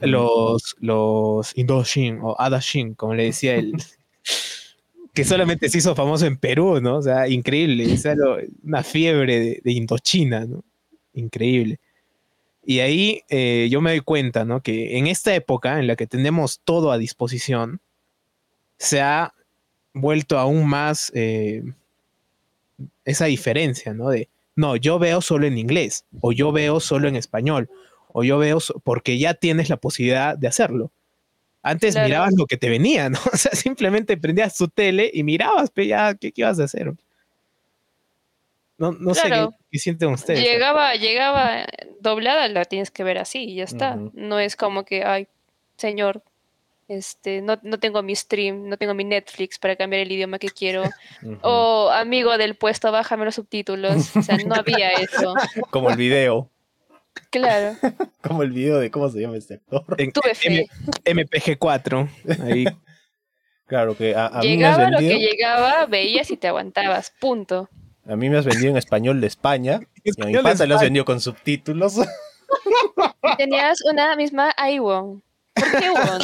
Los, los Indoshin o Adashin, como le decía él. [laughs] que solamente se hizo famoso en Perú, ¿no? O sea, increíble. o sea, lo- una fiebre de, de Indochina, ¿no? Increíble. Y ahí eh, yo me doy cuenta, ¿no? Que en esta época en la que tenemos todo a disposición, se ha vuelto aún más eh, esa diferencia, ¿no? De, no, yo veo solo en inglés, o yo veo solo en español, o yo veo, porque ya tienes la posibilidad de hacerlo. Antes Claro. mirabas lo que te venía, ¿no? [laughs] O sea, simplemente prendías tu tele y mirabas, pero ya, ¿qué, qué ibas a hacer? No, no sé qué, qué sienten ustedes. Llegaba, llegaba doblada, la tienes que ver así y ya está. No es como que, ay, señor, este, no, no tengo mi stream, no tengo mi Netflix para cambiar el idioma que quiero. O amigo del puesto, bájame los subtítulos. O sea, no había eso. [laughs] Como el video. Claro, [laughs] Como el video de cómo se llama este actor. En tuve fe. M- MPG4, ahí [laughs] Claro que a, a mí me has Llegaba lo vendido. que llegaba, veías y te aguantabas. Punto. A mí me has vendido en español de España. [laughs] Y a mi pata le has vendido con subtítulos. Y tenías una misma iWon. ¿Por qué Won?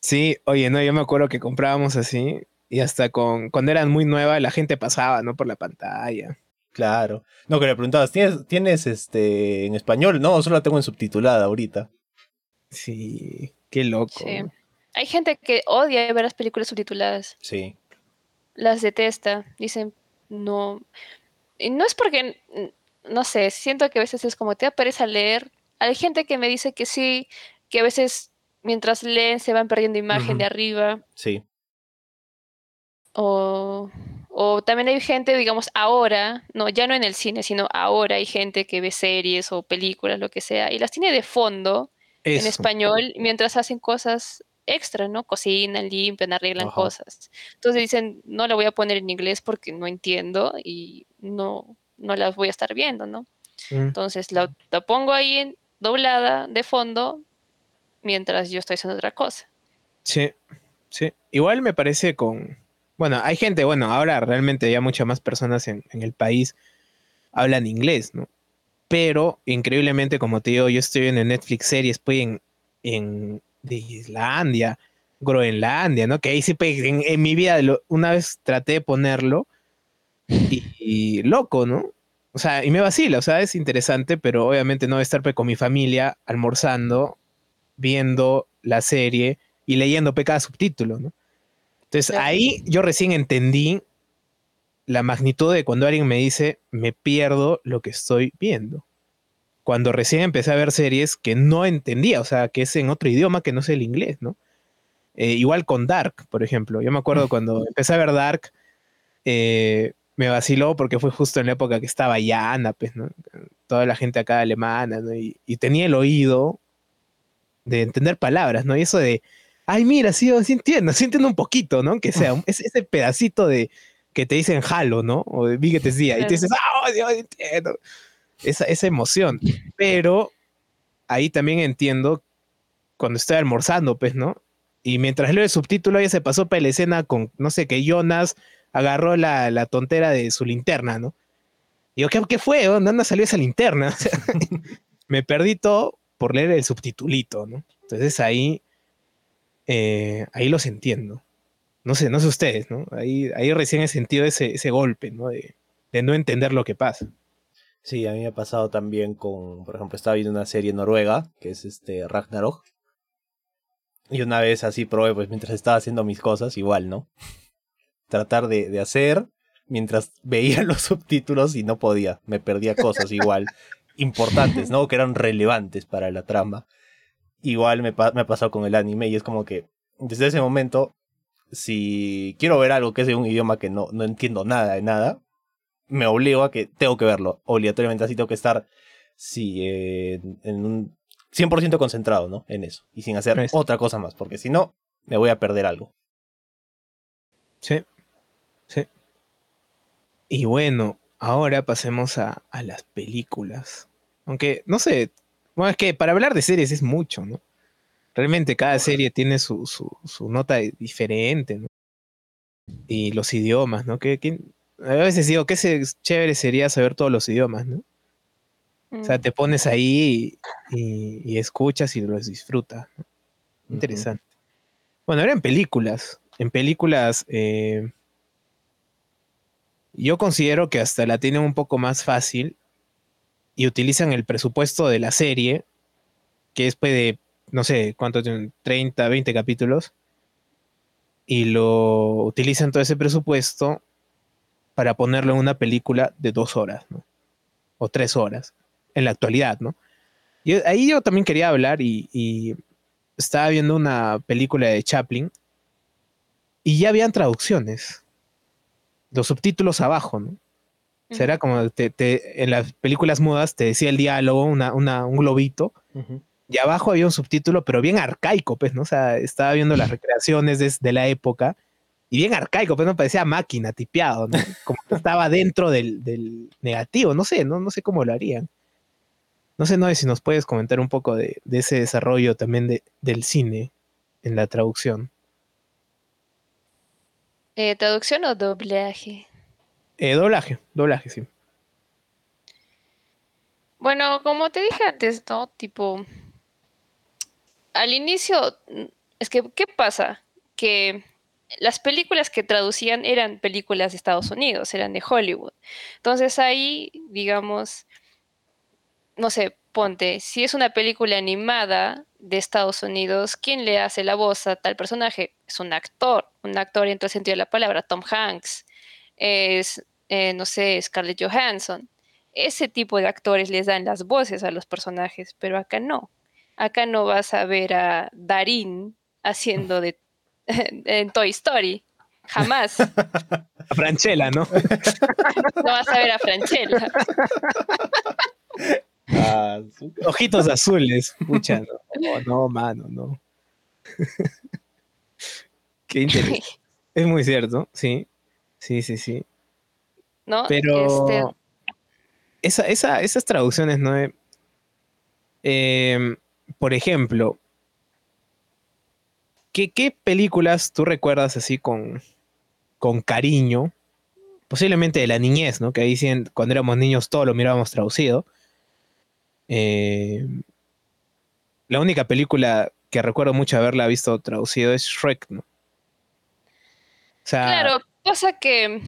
Sí, oye, no, yo me acuerdo que comprábamos así y hasta con cuando eran muy nuevas la gente pasaba, ¿no? Por la pantalla. Claro. No, que le preguntabas, ¿tienes, ¿tienes este en español? No, solo la tengo en subtitulada ahorita. Sí, qué loco. Sí. Hay gente que odia ver las películas subtituladas. Sí. Las detesta. Dicen, no. Y no es porque, no sé, siento que a veces es como te da pereza leer. Hay gente que me dice que sí, que a veces mientras leen se van perdiendo imagen de arriba. Sí. O, o también hay gente, digamos, ahora, no, ya no en el cine, sino ahora hay gente que ve series o películas, lo que sea, y las tiene de fondo en español mientras hacen cosas extra, ¿no? Cocinan, limpian, arreglan Ajá. cosas. Entonces dicen, no la voy a poner en inglés porque no entiendo y no, no las voy a estar viendo, ¿no? Mm. Entonces la, la pongo ahí en- doblada de fondo mientras yo estoy haciendo otra cosa. Sí, sí. Igual me parece con. Bueno, hay gente, bueno, ahora realmente ya muchas más personas en, en el país hablan inglés, ¿no? Pero increíblemente, como te digo, yo estoy viendo en Netflix series, pues en, en Islandia, Groenlandia, ¿no? Que ahí sí, pues, en, en mi vida una vez traté de ponerlo y, loco, ¿no? O sea, y me vacila, o sea, es interesante, pero obviamente no voy a estar con mi familia almorzando, viendo la serie y leyendo cada subtítulo, ¿no? Entonces ahí yo recién entendí la magnitud de cuando alguien me dice, me pierdo lo que estoy viendo. Cuando recién empecé a ver series que no entendía, o sea, que es en otro idioma que no sé el inglés, ¿no? Eh, igual con Dark, por ejemplo. Yo me acuerdo cuando empecé a ver Dark, eh, me vaciló porque fue justo en la época que estaba Yana, pues, ¿no? Toda la gente acá alemana, ¿no? Y, tenía el oído de entender palabras, ¿no? Y eso de, ay, mira, sí, sí entiendo, sí entiendo un poquito, ¿no? Que sea [laughs] ese pedacito de que te dicen Halo, ¿no? O de Big [laughs] día, y te dices, ah, Dios, entiendo. Esa, esa emoción. [laughs] Pero ahí también entiendo cuando estoy almorzando, pues, ¿no? Y mientras leo el subtítulo, ya se pasó para la escena con, no sé, que Jonas agarró la, tontera de su linterna, ¿no? Y yo, ¿qué, fue? ¿Dónde salió esa linterna? me perdí todo por leer el subtitulito, ¿no? Entonces ahí, eh, ahí los entiendo. No sé, no sé ustedes, ¿no? Ahí, ahí recién he sentido ese, ese golpe, ¿no? De, de, no entender lo que pasa. Sí, a mí me ha pasado también con, por ejemplo, estaba viendo una serie noruega, que es este Ragnarok. Y una vez así probé, pues mientras estaba haciendo mis cosas, igual, ¿no? tratar de, de hacer mientras veía [laughs] los subtítulos y no podía, me perdía cosas igual [laughs] importantes, ¿no? Que eran relevantes para la trama. Igual me, me ha pasado con el anime y es como que desde ese momento, si quiero ver algo que es de un idioma que no, no entiendo nada de nada, me obligo a que tengo que verlo. Obligatoriamente así tengo que estar, sí, en, en un 100% concentrado, ¿no? En eso. Y sin hacer otra cosa más, porque si no, me voy a perder algo. Sí, Sí. Y bueno, ahora pasemos a, las películas. Aunque, no sé, bueno, es que para hablar de series es mucho, ¿no? Realmente cada serie tiene su, su, nota diferente, ¿no? Y los idiomas, ¿no? Que, a veces digo, qué chévere sería saber todos los idiomas, ¿no? O sea, mm. te pones ahí y, escuchas y los disfrutas. Interesante. Bueno, ahora en películas. En películas, eh, yo considero que hasta la tienen un poco más fácil y utilizan el presupuesto de la serie, que es pues, de, no sé, ¿cuánto tienen? 30, 20 capítulos, y lo utilizan todo ese presupuesto para ponerlo en una película de dos horas. O tres horas, en la actualidad, ¿no? Y ahí yo también quería hablar y, y estaba viendo una película de Chaplin y ya habían traducciones los subtítulos abajo, ¿no? Será como te, en las películas mudas te decía el diálogo, una, un globito, y abajo había un subtítulo, pero bien arcaico, pues, ¿no? O sea, estaba viendo las [laughs] recreaciones de, la época, y bien arcaico, pues no parecía máquina, tipeado, ¿no? Como que estaba dentro del, negativo, no sé, no, no sé cómo lo harían. No sé, no si nos puedes comentar un poco de, ese desarrollo también de, del cine en la traducción. Eh, ¿Traducción o doblaje? Eh, doblaje, doblaje, sí. Bueno, como te dije antes, ¿no? Tipo, al inicio, es que, ¿qué pasa? Que las películas que traducían eran películas de Estados Unidos, eran de Hollywood. Entonces ahí, digamos, no sé, ponte, si es una película animada de Estados Unidos, ¿quién le hace la voz a tal personaje? Es un actor, un actor en todo sentido de la palabra, Tom Hanks, es, eh, no sé, Scarlett Johansson. Ese tipo de actores les dan las voces a los personajes, pero acá no. Acá no vas a ver a Darín haciendo de [laughs] en Toy Story. Jamás. [laughs] A Franchella, ¿no? [laughs] No vas a ver a Franchella. Ah, ojitos azules, pucha, no, no, mano, no. Qué interesante. Es muy cierto, sí. Sí, sí, sí. ¿No? Pero este esas traducciones, ¿no? Em, por ejemplo, ¿qué, ¿qué, películas tú recuerdas así con, con cariño? Posiblemente de la niñez, ¿no? Que ahí cuando éramos niños todo lo mirábamos traducido. Eh, la única película que recuerdo mucho haberla visto traducido es Shrek, ¿no? claro, pasa que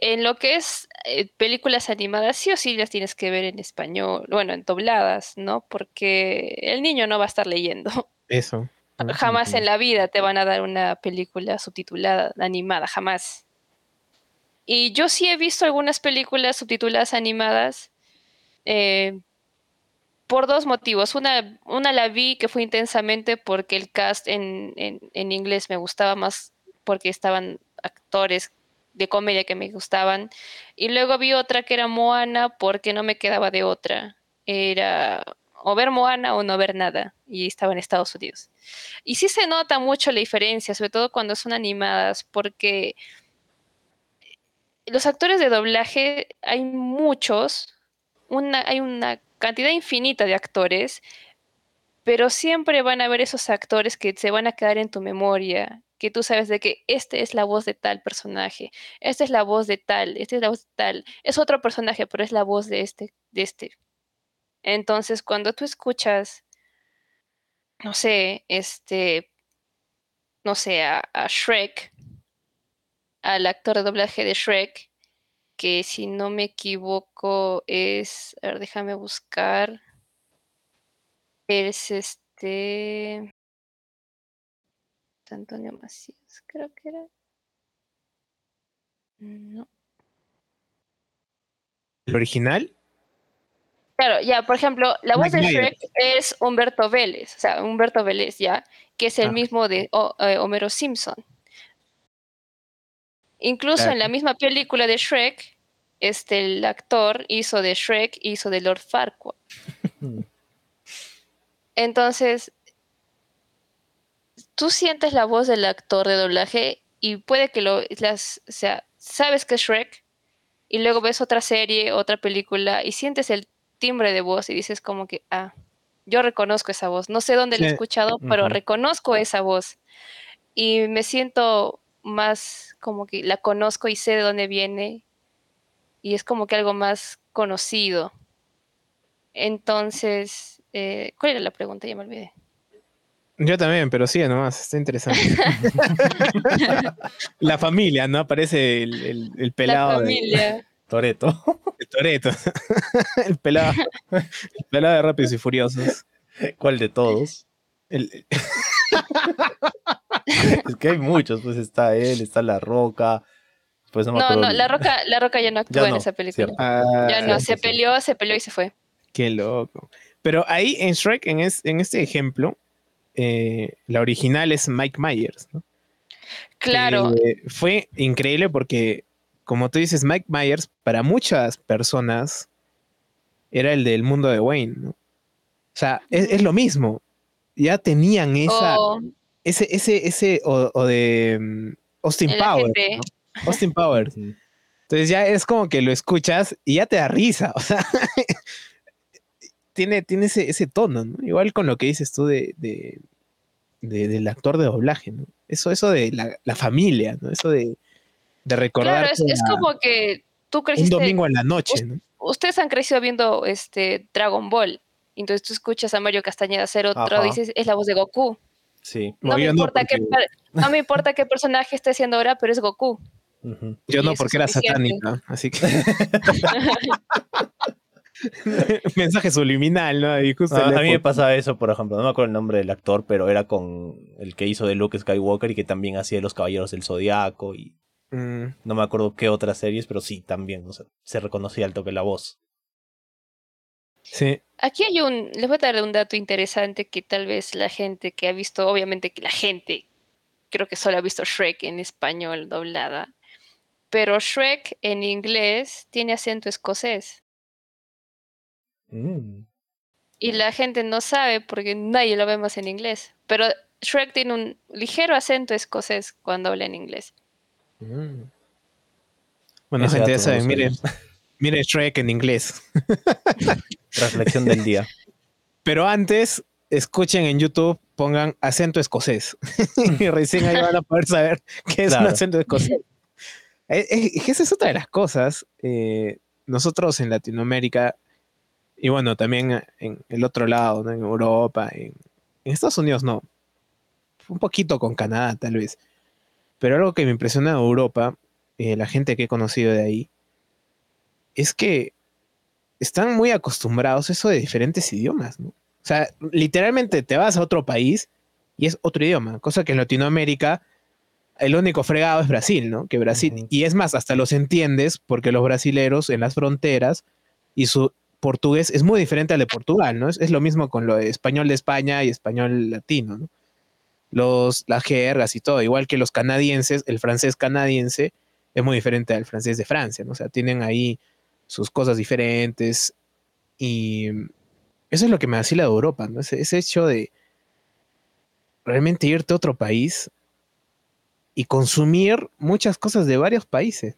en lo que es eh, películas animadas sí o sí las tienes que ver en español, bueno, en dobladas, ¿no? Porque el niño no va a estar leyendo. [laughs] Eso. Jamás en la vida te van a dar una película subtitulada, animada, jamás. Y yo sí he visto algunas películas subtituladas animadas eh, por dos motivos. Una, una la vi que fue intensamente porque el cast en, en inglés me gustaba más porque estaban actores de comedia que me gustaban. Y luego vi otra que era Moana porque no me quedaba de otra. Era o ver Moana o no ver nada. Y estaba en Estados Unidos. Y sí se nota mucho la diferencia, sobre todo cuando son animadas, porque los actores de doblaje hay muchos, una, hay una cantidad infinita de actores, pero siempre van a haber esos actores que se van a quedar en tu memoria, que tú sabes de que este es la voz de tal personaje, esta es la voz de tal, esta es la voz de tal, es otro personaje, pero es la voz de este, de este. Entonces, cuando tú escuchas no sé, este, no sé, a, Shrek, al actor de doblaje de Shrek, que si no me equivoco es, a ver, déjame buscar, es este, Antonio Macías, creo que era. No. ¿El original? Claro, ya, por ejemplo, la voz de Shrek es Humberto Vélez, o sea, Humberto Vélez, ya, que es el ah. mismo de eh, Homero Simpson. Incluso en la misma película de Shrek, este, el actor hizo de Shrek, hizo de Lord Farquaad. [laughs] Entonces, tú sientes la voz del actor de doblaje y puede que lo, las, o sea, sabes que es Shrek y luego ves otra serie, otra película y sientes el timbre de voz y dices como que, ah, yo reconozco esa voz. No sé dónde la he escuchado, pero reconozco esa voz. Y me siento más como que la conozco y sé de dónde viene. Y es como que algo más conocido. Entonces, eh, ¿cuál era la pregunta? Ya me olvidé. Yo también, pero sí, nomás, está interesante. [laughs] la familia, ¿no? Aparece el, pelado. La familia. Toreto. El Toreto. [laughs] el pelado. El pelado de Rápidos y Furiosos. ¿Cuál de todos? [laughs] es que hay muchos, pues está él, está La Roca. Pues no, no, no, la Roca, la Roca ya no actúa en esa película. ya no, se peleó, se peleó y se fue. Qué loco. Pero ahí en Shrek, en, en este ejemplo, eh, la original es Mike Myers, ¿no? Claro. Eh, fue increíble porque como tú dices, Mike Myers, para muchas personas, era el del mundo de Wayne, ¿no? O sea, es, lo mismo. Ya tenían esa. Oh. Ese, ese, ese, o, de mm, Austin Powers. Austin Powers. Entonces ya es como que lo escuchas y ya te da risa. O sea, [laughs] tiene, tiene ese, tono, ¿no? Igual con lo que dices tú de, del actor de doblaje, ¿no? Eso, eso de la, la familia, ¿no? Eso de de recordar. Claro, es, como que tú creciste. Un domingo en la noche, ¿no? Ustedes han crecido viendo este Dragon Ball. Entonces tú escuchas a Mario Castañeda hacer otro, dices, es la voz de Goku. Sí. No, me importa qué, no me importa qué personaje esté haciendo ahora, pero es Goku. Yo no, porque era satánica, así que. [laughs] [laughs] [laughs] Mensaje subliminal, ¿no? Y justo a mí me pasaba eso, por ejemplo, no me acuerdo el nombre del actor, pero era con el que hizo de Luke Skywalker y que también hacía Los Caballeros del Zodiaco y Mm. No me acuerdo qué otras series, pero sí, también. O sea, se reconocía al toque la voz. Sí. Aquí hay un. Les voy a dar un dato interesante que tal vez la gente que ha visto, obviamente que la gente, creo que solo ha visto Shrek en español doblada. Pero Shrek en inglés tiene acento escocés. Mm. Y la gente no sabe porque nadie lo ve más en inglés. Pero Shrek tiene un ligero acento escocés cuando habla en inglés. Mm. Bueno, gente, ya saben, miren, miren Shrek en inglés. [laughs] Reflexión del día. Pero antes, escuchen en YouTube, pongan acento escocés. [laughs] y recién ahí van a poder saber qué es un acento escocés. [laughs] Eh, eh, esa es otra de las cosas. Eh, nosotros en Latinoamérica, y bueno, también en el otro lado, en Europa, en, en Estados Unidos no. Un poquito con Canadá, tal vez pero algo que me impresiona de Europa, eh, la gente que he conocido de ahí, es que están muy acostumbrados a eso de diferentes idiomas, ¿no? O sea, literalmente te vas a otro país y es otro idioma, cosa que en Latinoamérica el único fregado es Brasil, ¿no? Que Brasil, y es más, hasta los entiendes porque los brasileros en las fronteras y su portugués es muy diferente al de Portugal, ¿no? Es, lo mismo con lo de español de España y español latino, ¿no? Los, las jergas y todo, igual que los canadienses, el francés canadiense es muy diferente al francés de Francia, ¿no? O sea, tienen ahí sus cosas diferentes y eso es lo que me vacila de Europa, ¿no? Ese, ese hecho de realmente irte a otro país y consumir muchas cosas de varios países.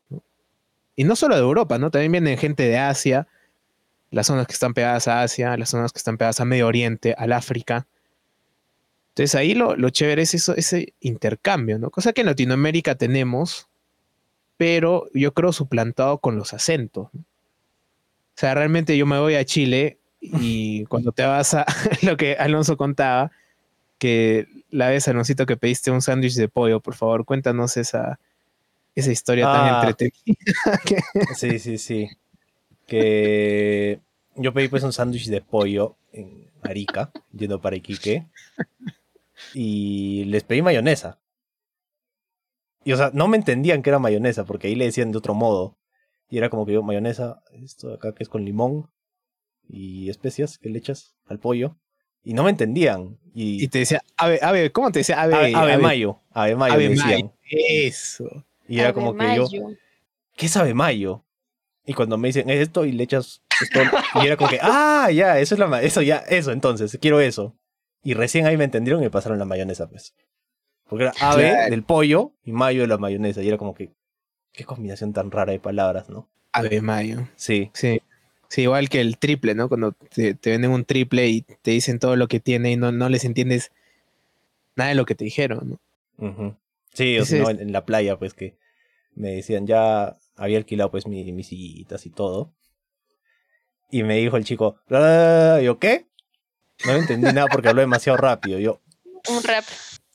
Y no solo de Europa, ¿no? También vienen gente de Asia, las zonas que están pegadas a Asia, las zonas que están pegadas a Medio Oriente, al África. Entonces ahí lo, lo chévere es eso, ese intercambio, ¿no? Cosa que en Latinoamérica tenemos, pero yo creo suplantado con los acentos. ¿no? O sea, realmente yo me voy a Chile y [laughs] cuando te vas a [laughs] lo que Alonso contaba, que la vez, Aloncito, que pediste un sándwich de pollo, por favor, cuéntanos esa, esa historia tan Ah. entretenida. [laughs] que- Sí, sí, sí. Que yo pedí pues un sándwich de pollo en Arica, yendo para Iquique. Y les pedí mayonesa. Y o sea, no me entendían que era mayonesa, porque ahí le decían de otro modo. Y era como que yo, mayonesa, esto de acá que es con limón y especias que le echas al pollo. Y no me entendían. Y, y te decía, ave, ave, ¿cómo te decía? Ave, ave, ave mayo, ave mayo ave decían. mayo. Eso. Y era Ave como que yo. ¿qué sabe mayo? Y cuando me dicen "Es esto y le echas esto, y era como que, ah, ya, eso es la eso ya, eso entonces, quiero eso. Y recién ahí me entendieron y me pasaron la mayonesa, pues. Porque era ave Claro. del pollo y mayo de la mayonesa. Y era como que, qué combinación tan rara de palabras, ¿no? Ave mayo. Sí, Sí. Sí, igual que el triple, ¿no? Cuando te, te venden un triple y te dicen todo lo que tiene y no, no les entiendes nada de lo que te dijeron, ¿no? Sí, o si no, en la playa, pues que me decían, ya había alquilado pues mi- mis sillitas y todo. Y me dijo el chico, "Ah", ¿yo qué? No entendí nada porque habló demasiado rápido. Yo, Un rap.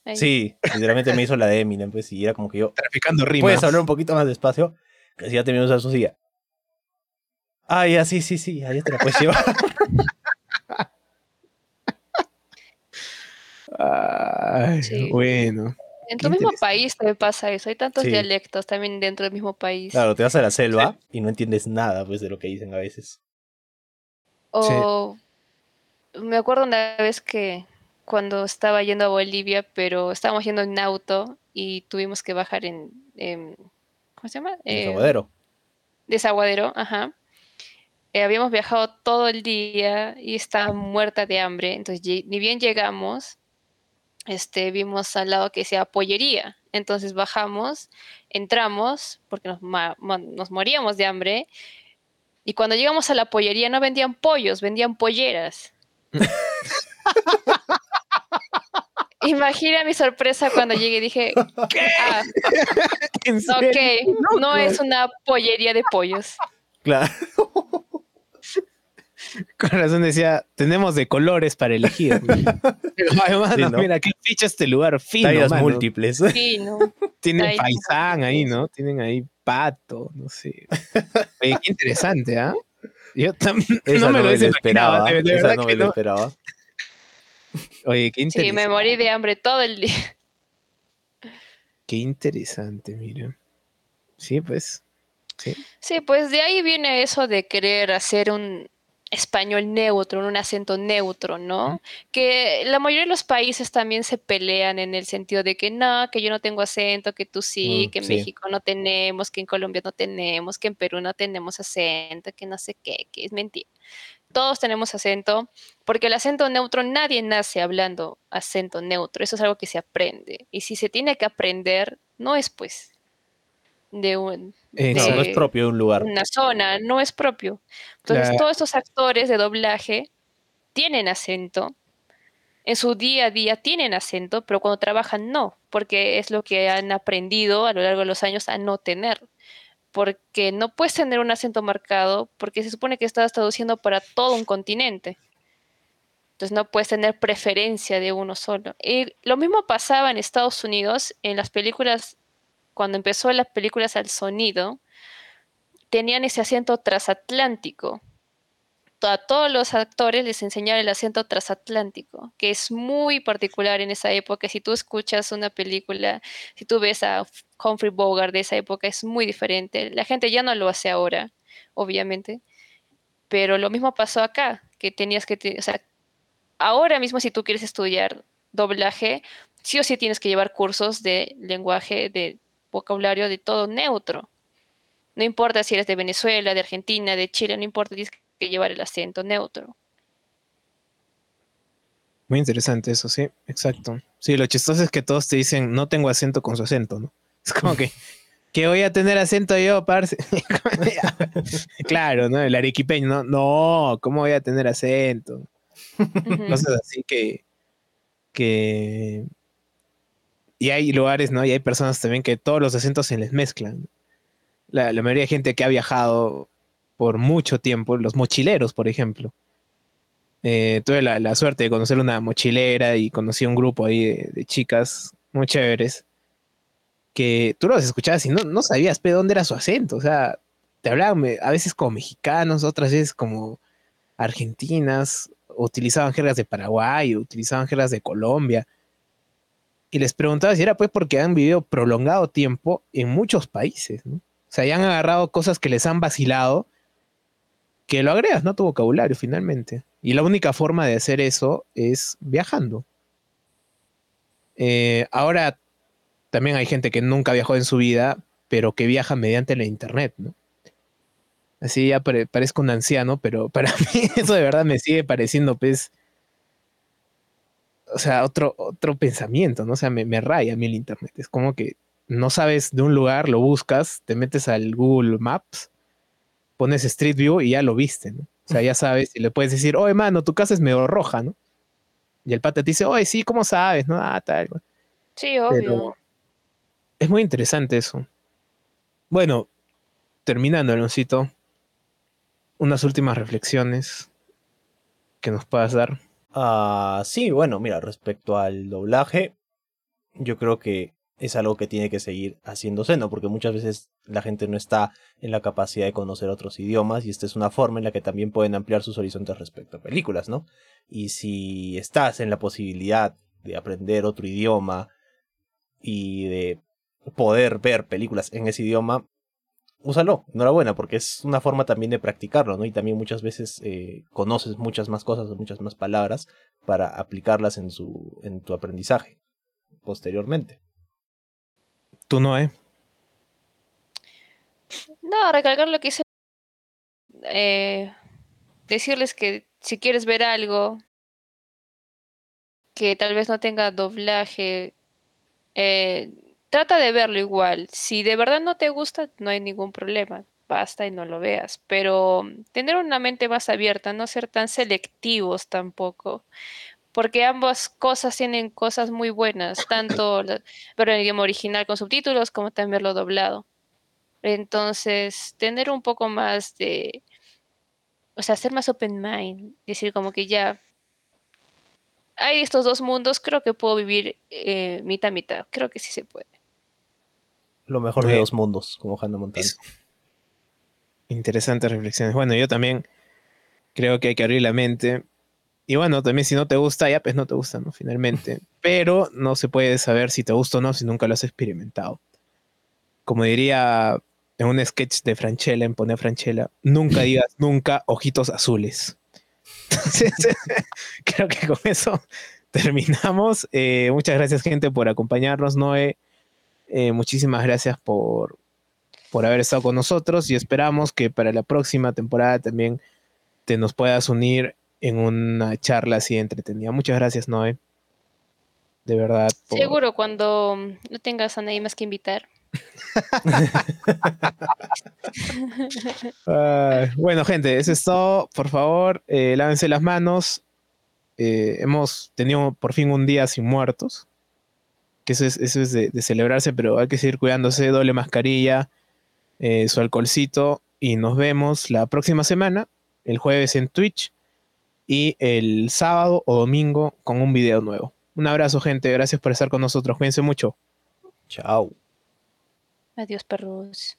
ahí. Sí, literalmente me hizo la de Eminem, pues, y era como que yo, Traficando rimas. ¿puedes hablar un poquito más despacio? Que si ya terminó de usar su silla. Ah, ya, sí, sí, sí, ya te la puedes llevar. [laughs] Ay, Sí. bueno. En tu mismo país también pasa eso. Hay tantos Sí. dialectos también dentro del mismo país. Claro, te vas a la selva y no entiendes nada, pues, de lo que dicen a veces. O me acuerdo una vez que cuando estaba yendo a Bolivia, pero estábamos yendo en auto y tuvimos que bajar en, en- ¿cómo se llama? En Eh, Aguadero. Desaguadero, ajá. Eh, habíamos viajado todo el día y estaba muerta de hambre. Entonces, ni bien llegamos, este, vimos al lado que decía pollería. Entonces bajamos, entramos, porque nos, moríamos de hambre. Y cuando llegamos a la pollería no vendían pollos, vendían polleras. [laughs] Imagina mi sorpresa cuando llegué y dije, ah, ¿En serio? ok, no es una pollería de pollos. Claro. [laughs] Con razón decía, tenemos de colores para elegir. Pero, ay, mano, Sí, [laughs] ¿no? mira, qué ficha este lugar fino, Tallas mano. múltiples. Sí, no. [laughs] Tienen Ahí. paisán ahí, ¿no? Tienen ahí pato, no sé. Oye, qué interesante, ¿ah? Yo también Esa no me lo lo esperaba. imaginado, de, de esa no me lo no. esperaba. Oye, qué Sí, interesante. me morí de hambre todo el día. Qué interesante, mira. Sí, pues. Sí. Sí, pues de ahí viene eso de querer hacer un español neutro, un acento neutro, ¿no? Que la mayoría de los países también se pelean en el sentido de que no, que yo no tengo acento, que tú sí, Mm, que en sí. México no tenemos, que en Colombia no tenemos, que en Perú no tenemos acento, que no sé qué, que es mentira. Todos tenemos acento, porque el acento neutro, nadie nace hablando acento neutro, eso es algo que se aprende. Y si se tiene que aprender, no es pues de un... Eh, No, no es propio de un lugar. una zona, no es propio. Entonces, todos estos actores de doblaje tienen acento. En su día a día tienen acento, pero cuando trabajan no, porque es lo que han aprendido a lo largo de los años a no tener. Porque no puedes tener un acento marcado, porque se supone que estás traduciendo para todo un continente. Entonces no puedes tener preferencia de uno solo. Y lo mismo pasaba en Estados Unidos en las películas, cuando empezó las películas al sonido, tenían ese acento transatlántico. A todos los actores les enseñaron el acento transatlántico, que es muy particular en esa época. Si tú escuchas una película, si tú ves a Humphrey Bogart de esa época, es muy diferente. La gente ya no lo hace ahora, obviamente, pero lo mismo pasó acá, que tenías que, o sea, ahora mismo si tú quieres estudiar doblaje, sí o sí tienes que llevar cursos de lenguaje, de vocabulario, de todo neutro. No importa si eres de Venezuela, de Argentina, de Chile, no importa, tienes que llevar el acento neutro. Muy interesante eso, sí, exacto. Sí, lo chistoso es que todos te dicen, no tengo acento con su acento, ¿no? Es como que, [laughs] que voy a tener acento yo, parce. [laughs] claro, ¿no? El arequipeño, ¿no? No, ¿cómo voy a tener acento? Cosas así que, que... Y hay lugares, ¿no? Y hay personas también que todos los acentos se les mezclan la, mayoría de gente que ha viajado por mucho tiempo, los mochileros, por ejemplo. Eh, tuve la, suerte de conocer una mochilera y conocí un grupo ahí de, chicas muy chéveres que tú los escuchabas y no, no sabías de dónde era su acento. O sea, te hablaban a veces como mexicanos, otras veces como argentinas, utilizaban jergas de Paraguay, utilizaban jergas de Colombia. Y les preguntaba si era pues porque han vivido prolongado tiempo en muchos países, ¿no? O sea, ya han agarrado cosas que les han vacilado, que lo agregas, ¿no? Tu vocabulario finalmente. Y la única forma de hacer eso es viajando. Eh, ahora también hay gente que nunca viajó en su vida, pero que viaja mediante la internet, ¿no? Así ya parezco un anciano, pero para [laughs] mí eso de verdad me sigue pareciendo, pues, o sea, otro, otro pensamiento, ¿no? O sea, me, me raya a mí el internet. Es como que no sabes de un lugar, lo buscas, te metes al Google Maps, pones Street View y ya lo viste, ¿no? O sea, ya sabes y le puedes decir, oye, mano, tu casa es medio roja, ¿no? Y el pata te dice, oye, sí, ¿cómo sabes? ¿No? Ah, tal. Sí, obvio. es muy interesante eso. Bueno, terminando, Aloncito, unas últimas reflexiones que nos puedas dar. Ah, sí, bueno, mira, respecto al doblaje, yo creo que es algo que tiene que seguir haciéndose, ¿no? Porque muchas veces la gente no está en la capacidad de conocer otros idiomas y esta es una forma en la que también pueden ampliar sus horizontes respecto a películas, ¿no? Y si estás en la posibilidad de aprender otro idioma y de poder ver películas en ese idioma, úsalo, enhorabuena, porque es una forma también de practicarlo, ¿no? Y también muchas veces eh, conoces muchas más cosas o muchas más palabras para aplicarlas en, su, en tu aprendizaje posteriormente. ¿Tú no, eh? No, recalcar lo que hice. Eh, decirles que si quieres ver algo que tal vez no tenga doblaje, eh, trata de verlo igual. Si de verdad no te gusta, no hay ningún problema. Basta y no lo veas. Pero tener una mente más abierta, no ser tan selectivos tampoco porque ambas cosas tienen cosas muy buenas, tanto [coughs] verlo en idioma original con subtítulos como también verlo doblado. Entonces, tener un poco más de, o sea, ser más open mind, decir como que ya hay estos dos mundos, creo que puedo vivir eh, mitad mitad, creo que sí se puede. Lo mejor de dos mundos, como Hannah Montana. Interesantes reflexiones. Bueno, yo también creo que hay que abrir la mente y bueno, también si no te gusta, ya pues no te gusta, ¿no? Finalmente. [laughs] Pero no se puede saber si te gusta o no si nunca lo has experimentado. Como diría en un sketch de Franchella, en Poner Franchella, nunca [laughs] digas nunca ojitos azules. Entonces, [laughs] creo que con eso terminamos. Eh, muchas gracias, gente, por acompañarnos. Noé, eh, muchísimas gracias por, por haber estado con nosotros y esperamos que para la próxima temporada también te nos puedas unir en una charla así entretenida. Muchas gracias, Noé. De verdad. Seguro cuando no tengas a nadie más que invitar. [laughs] bueno, gente, eso es todo. Por favor, eh, lávense las manos. Eh, hemos tenido por fin un día sin muertos. Que eso es, eso es de, celebrarse, pero hay que seguir cuidándose. Doble mascarilla, eh, su alcoholcito. Y nos vemos la próxima semana, el jueves en Twitch y el sábado o domingo con un video nuevo. Un abrazo, gente. Gracias por estar con nosotros. Cuídense mucho. Chao. Adiós, perros.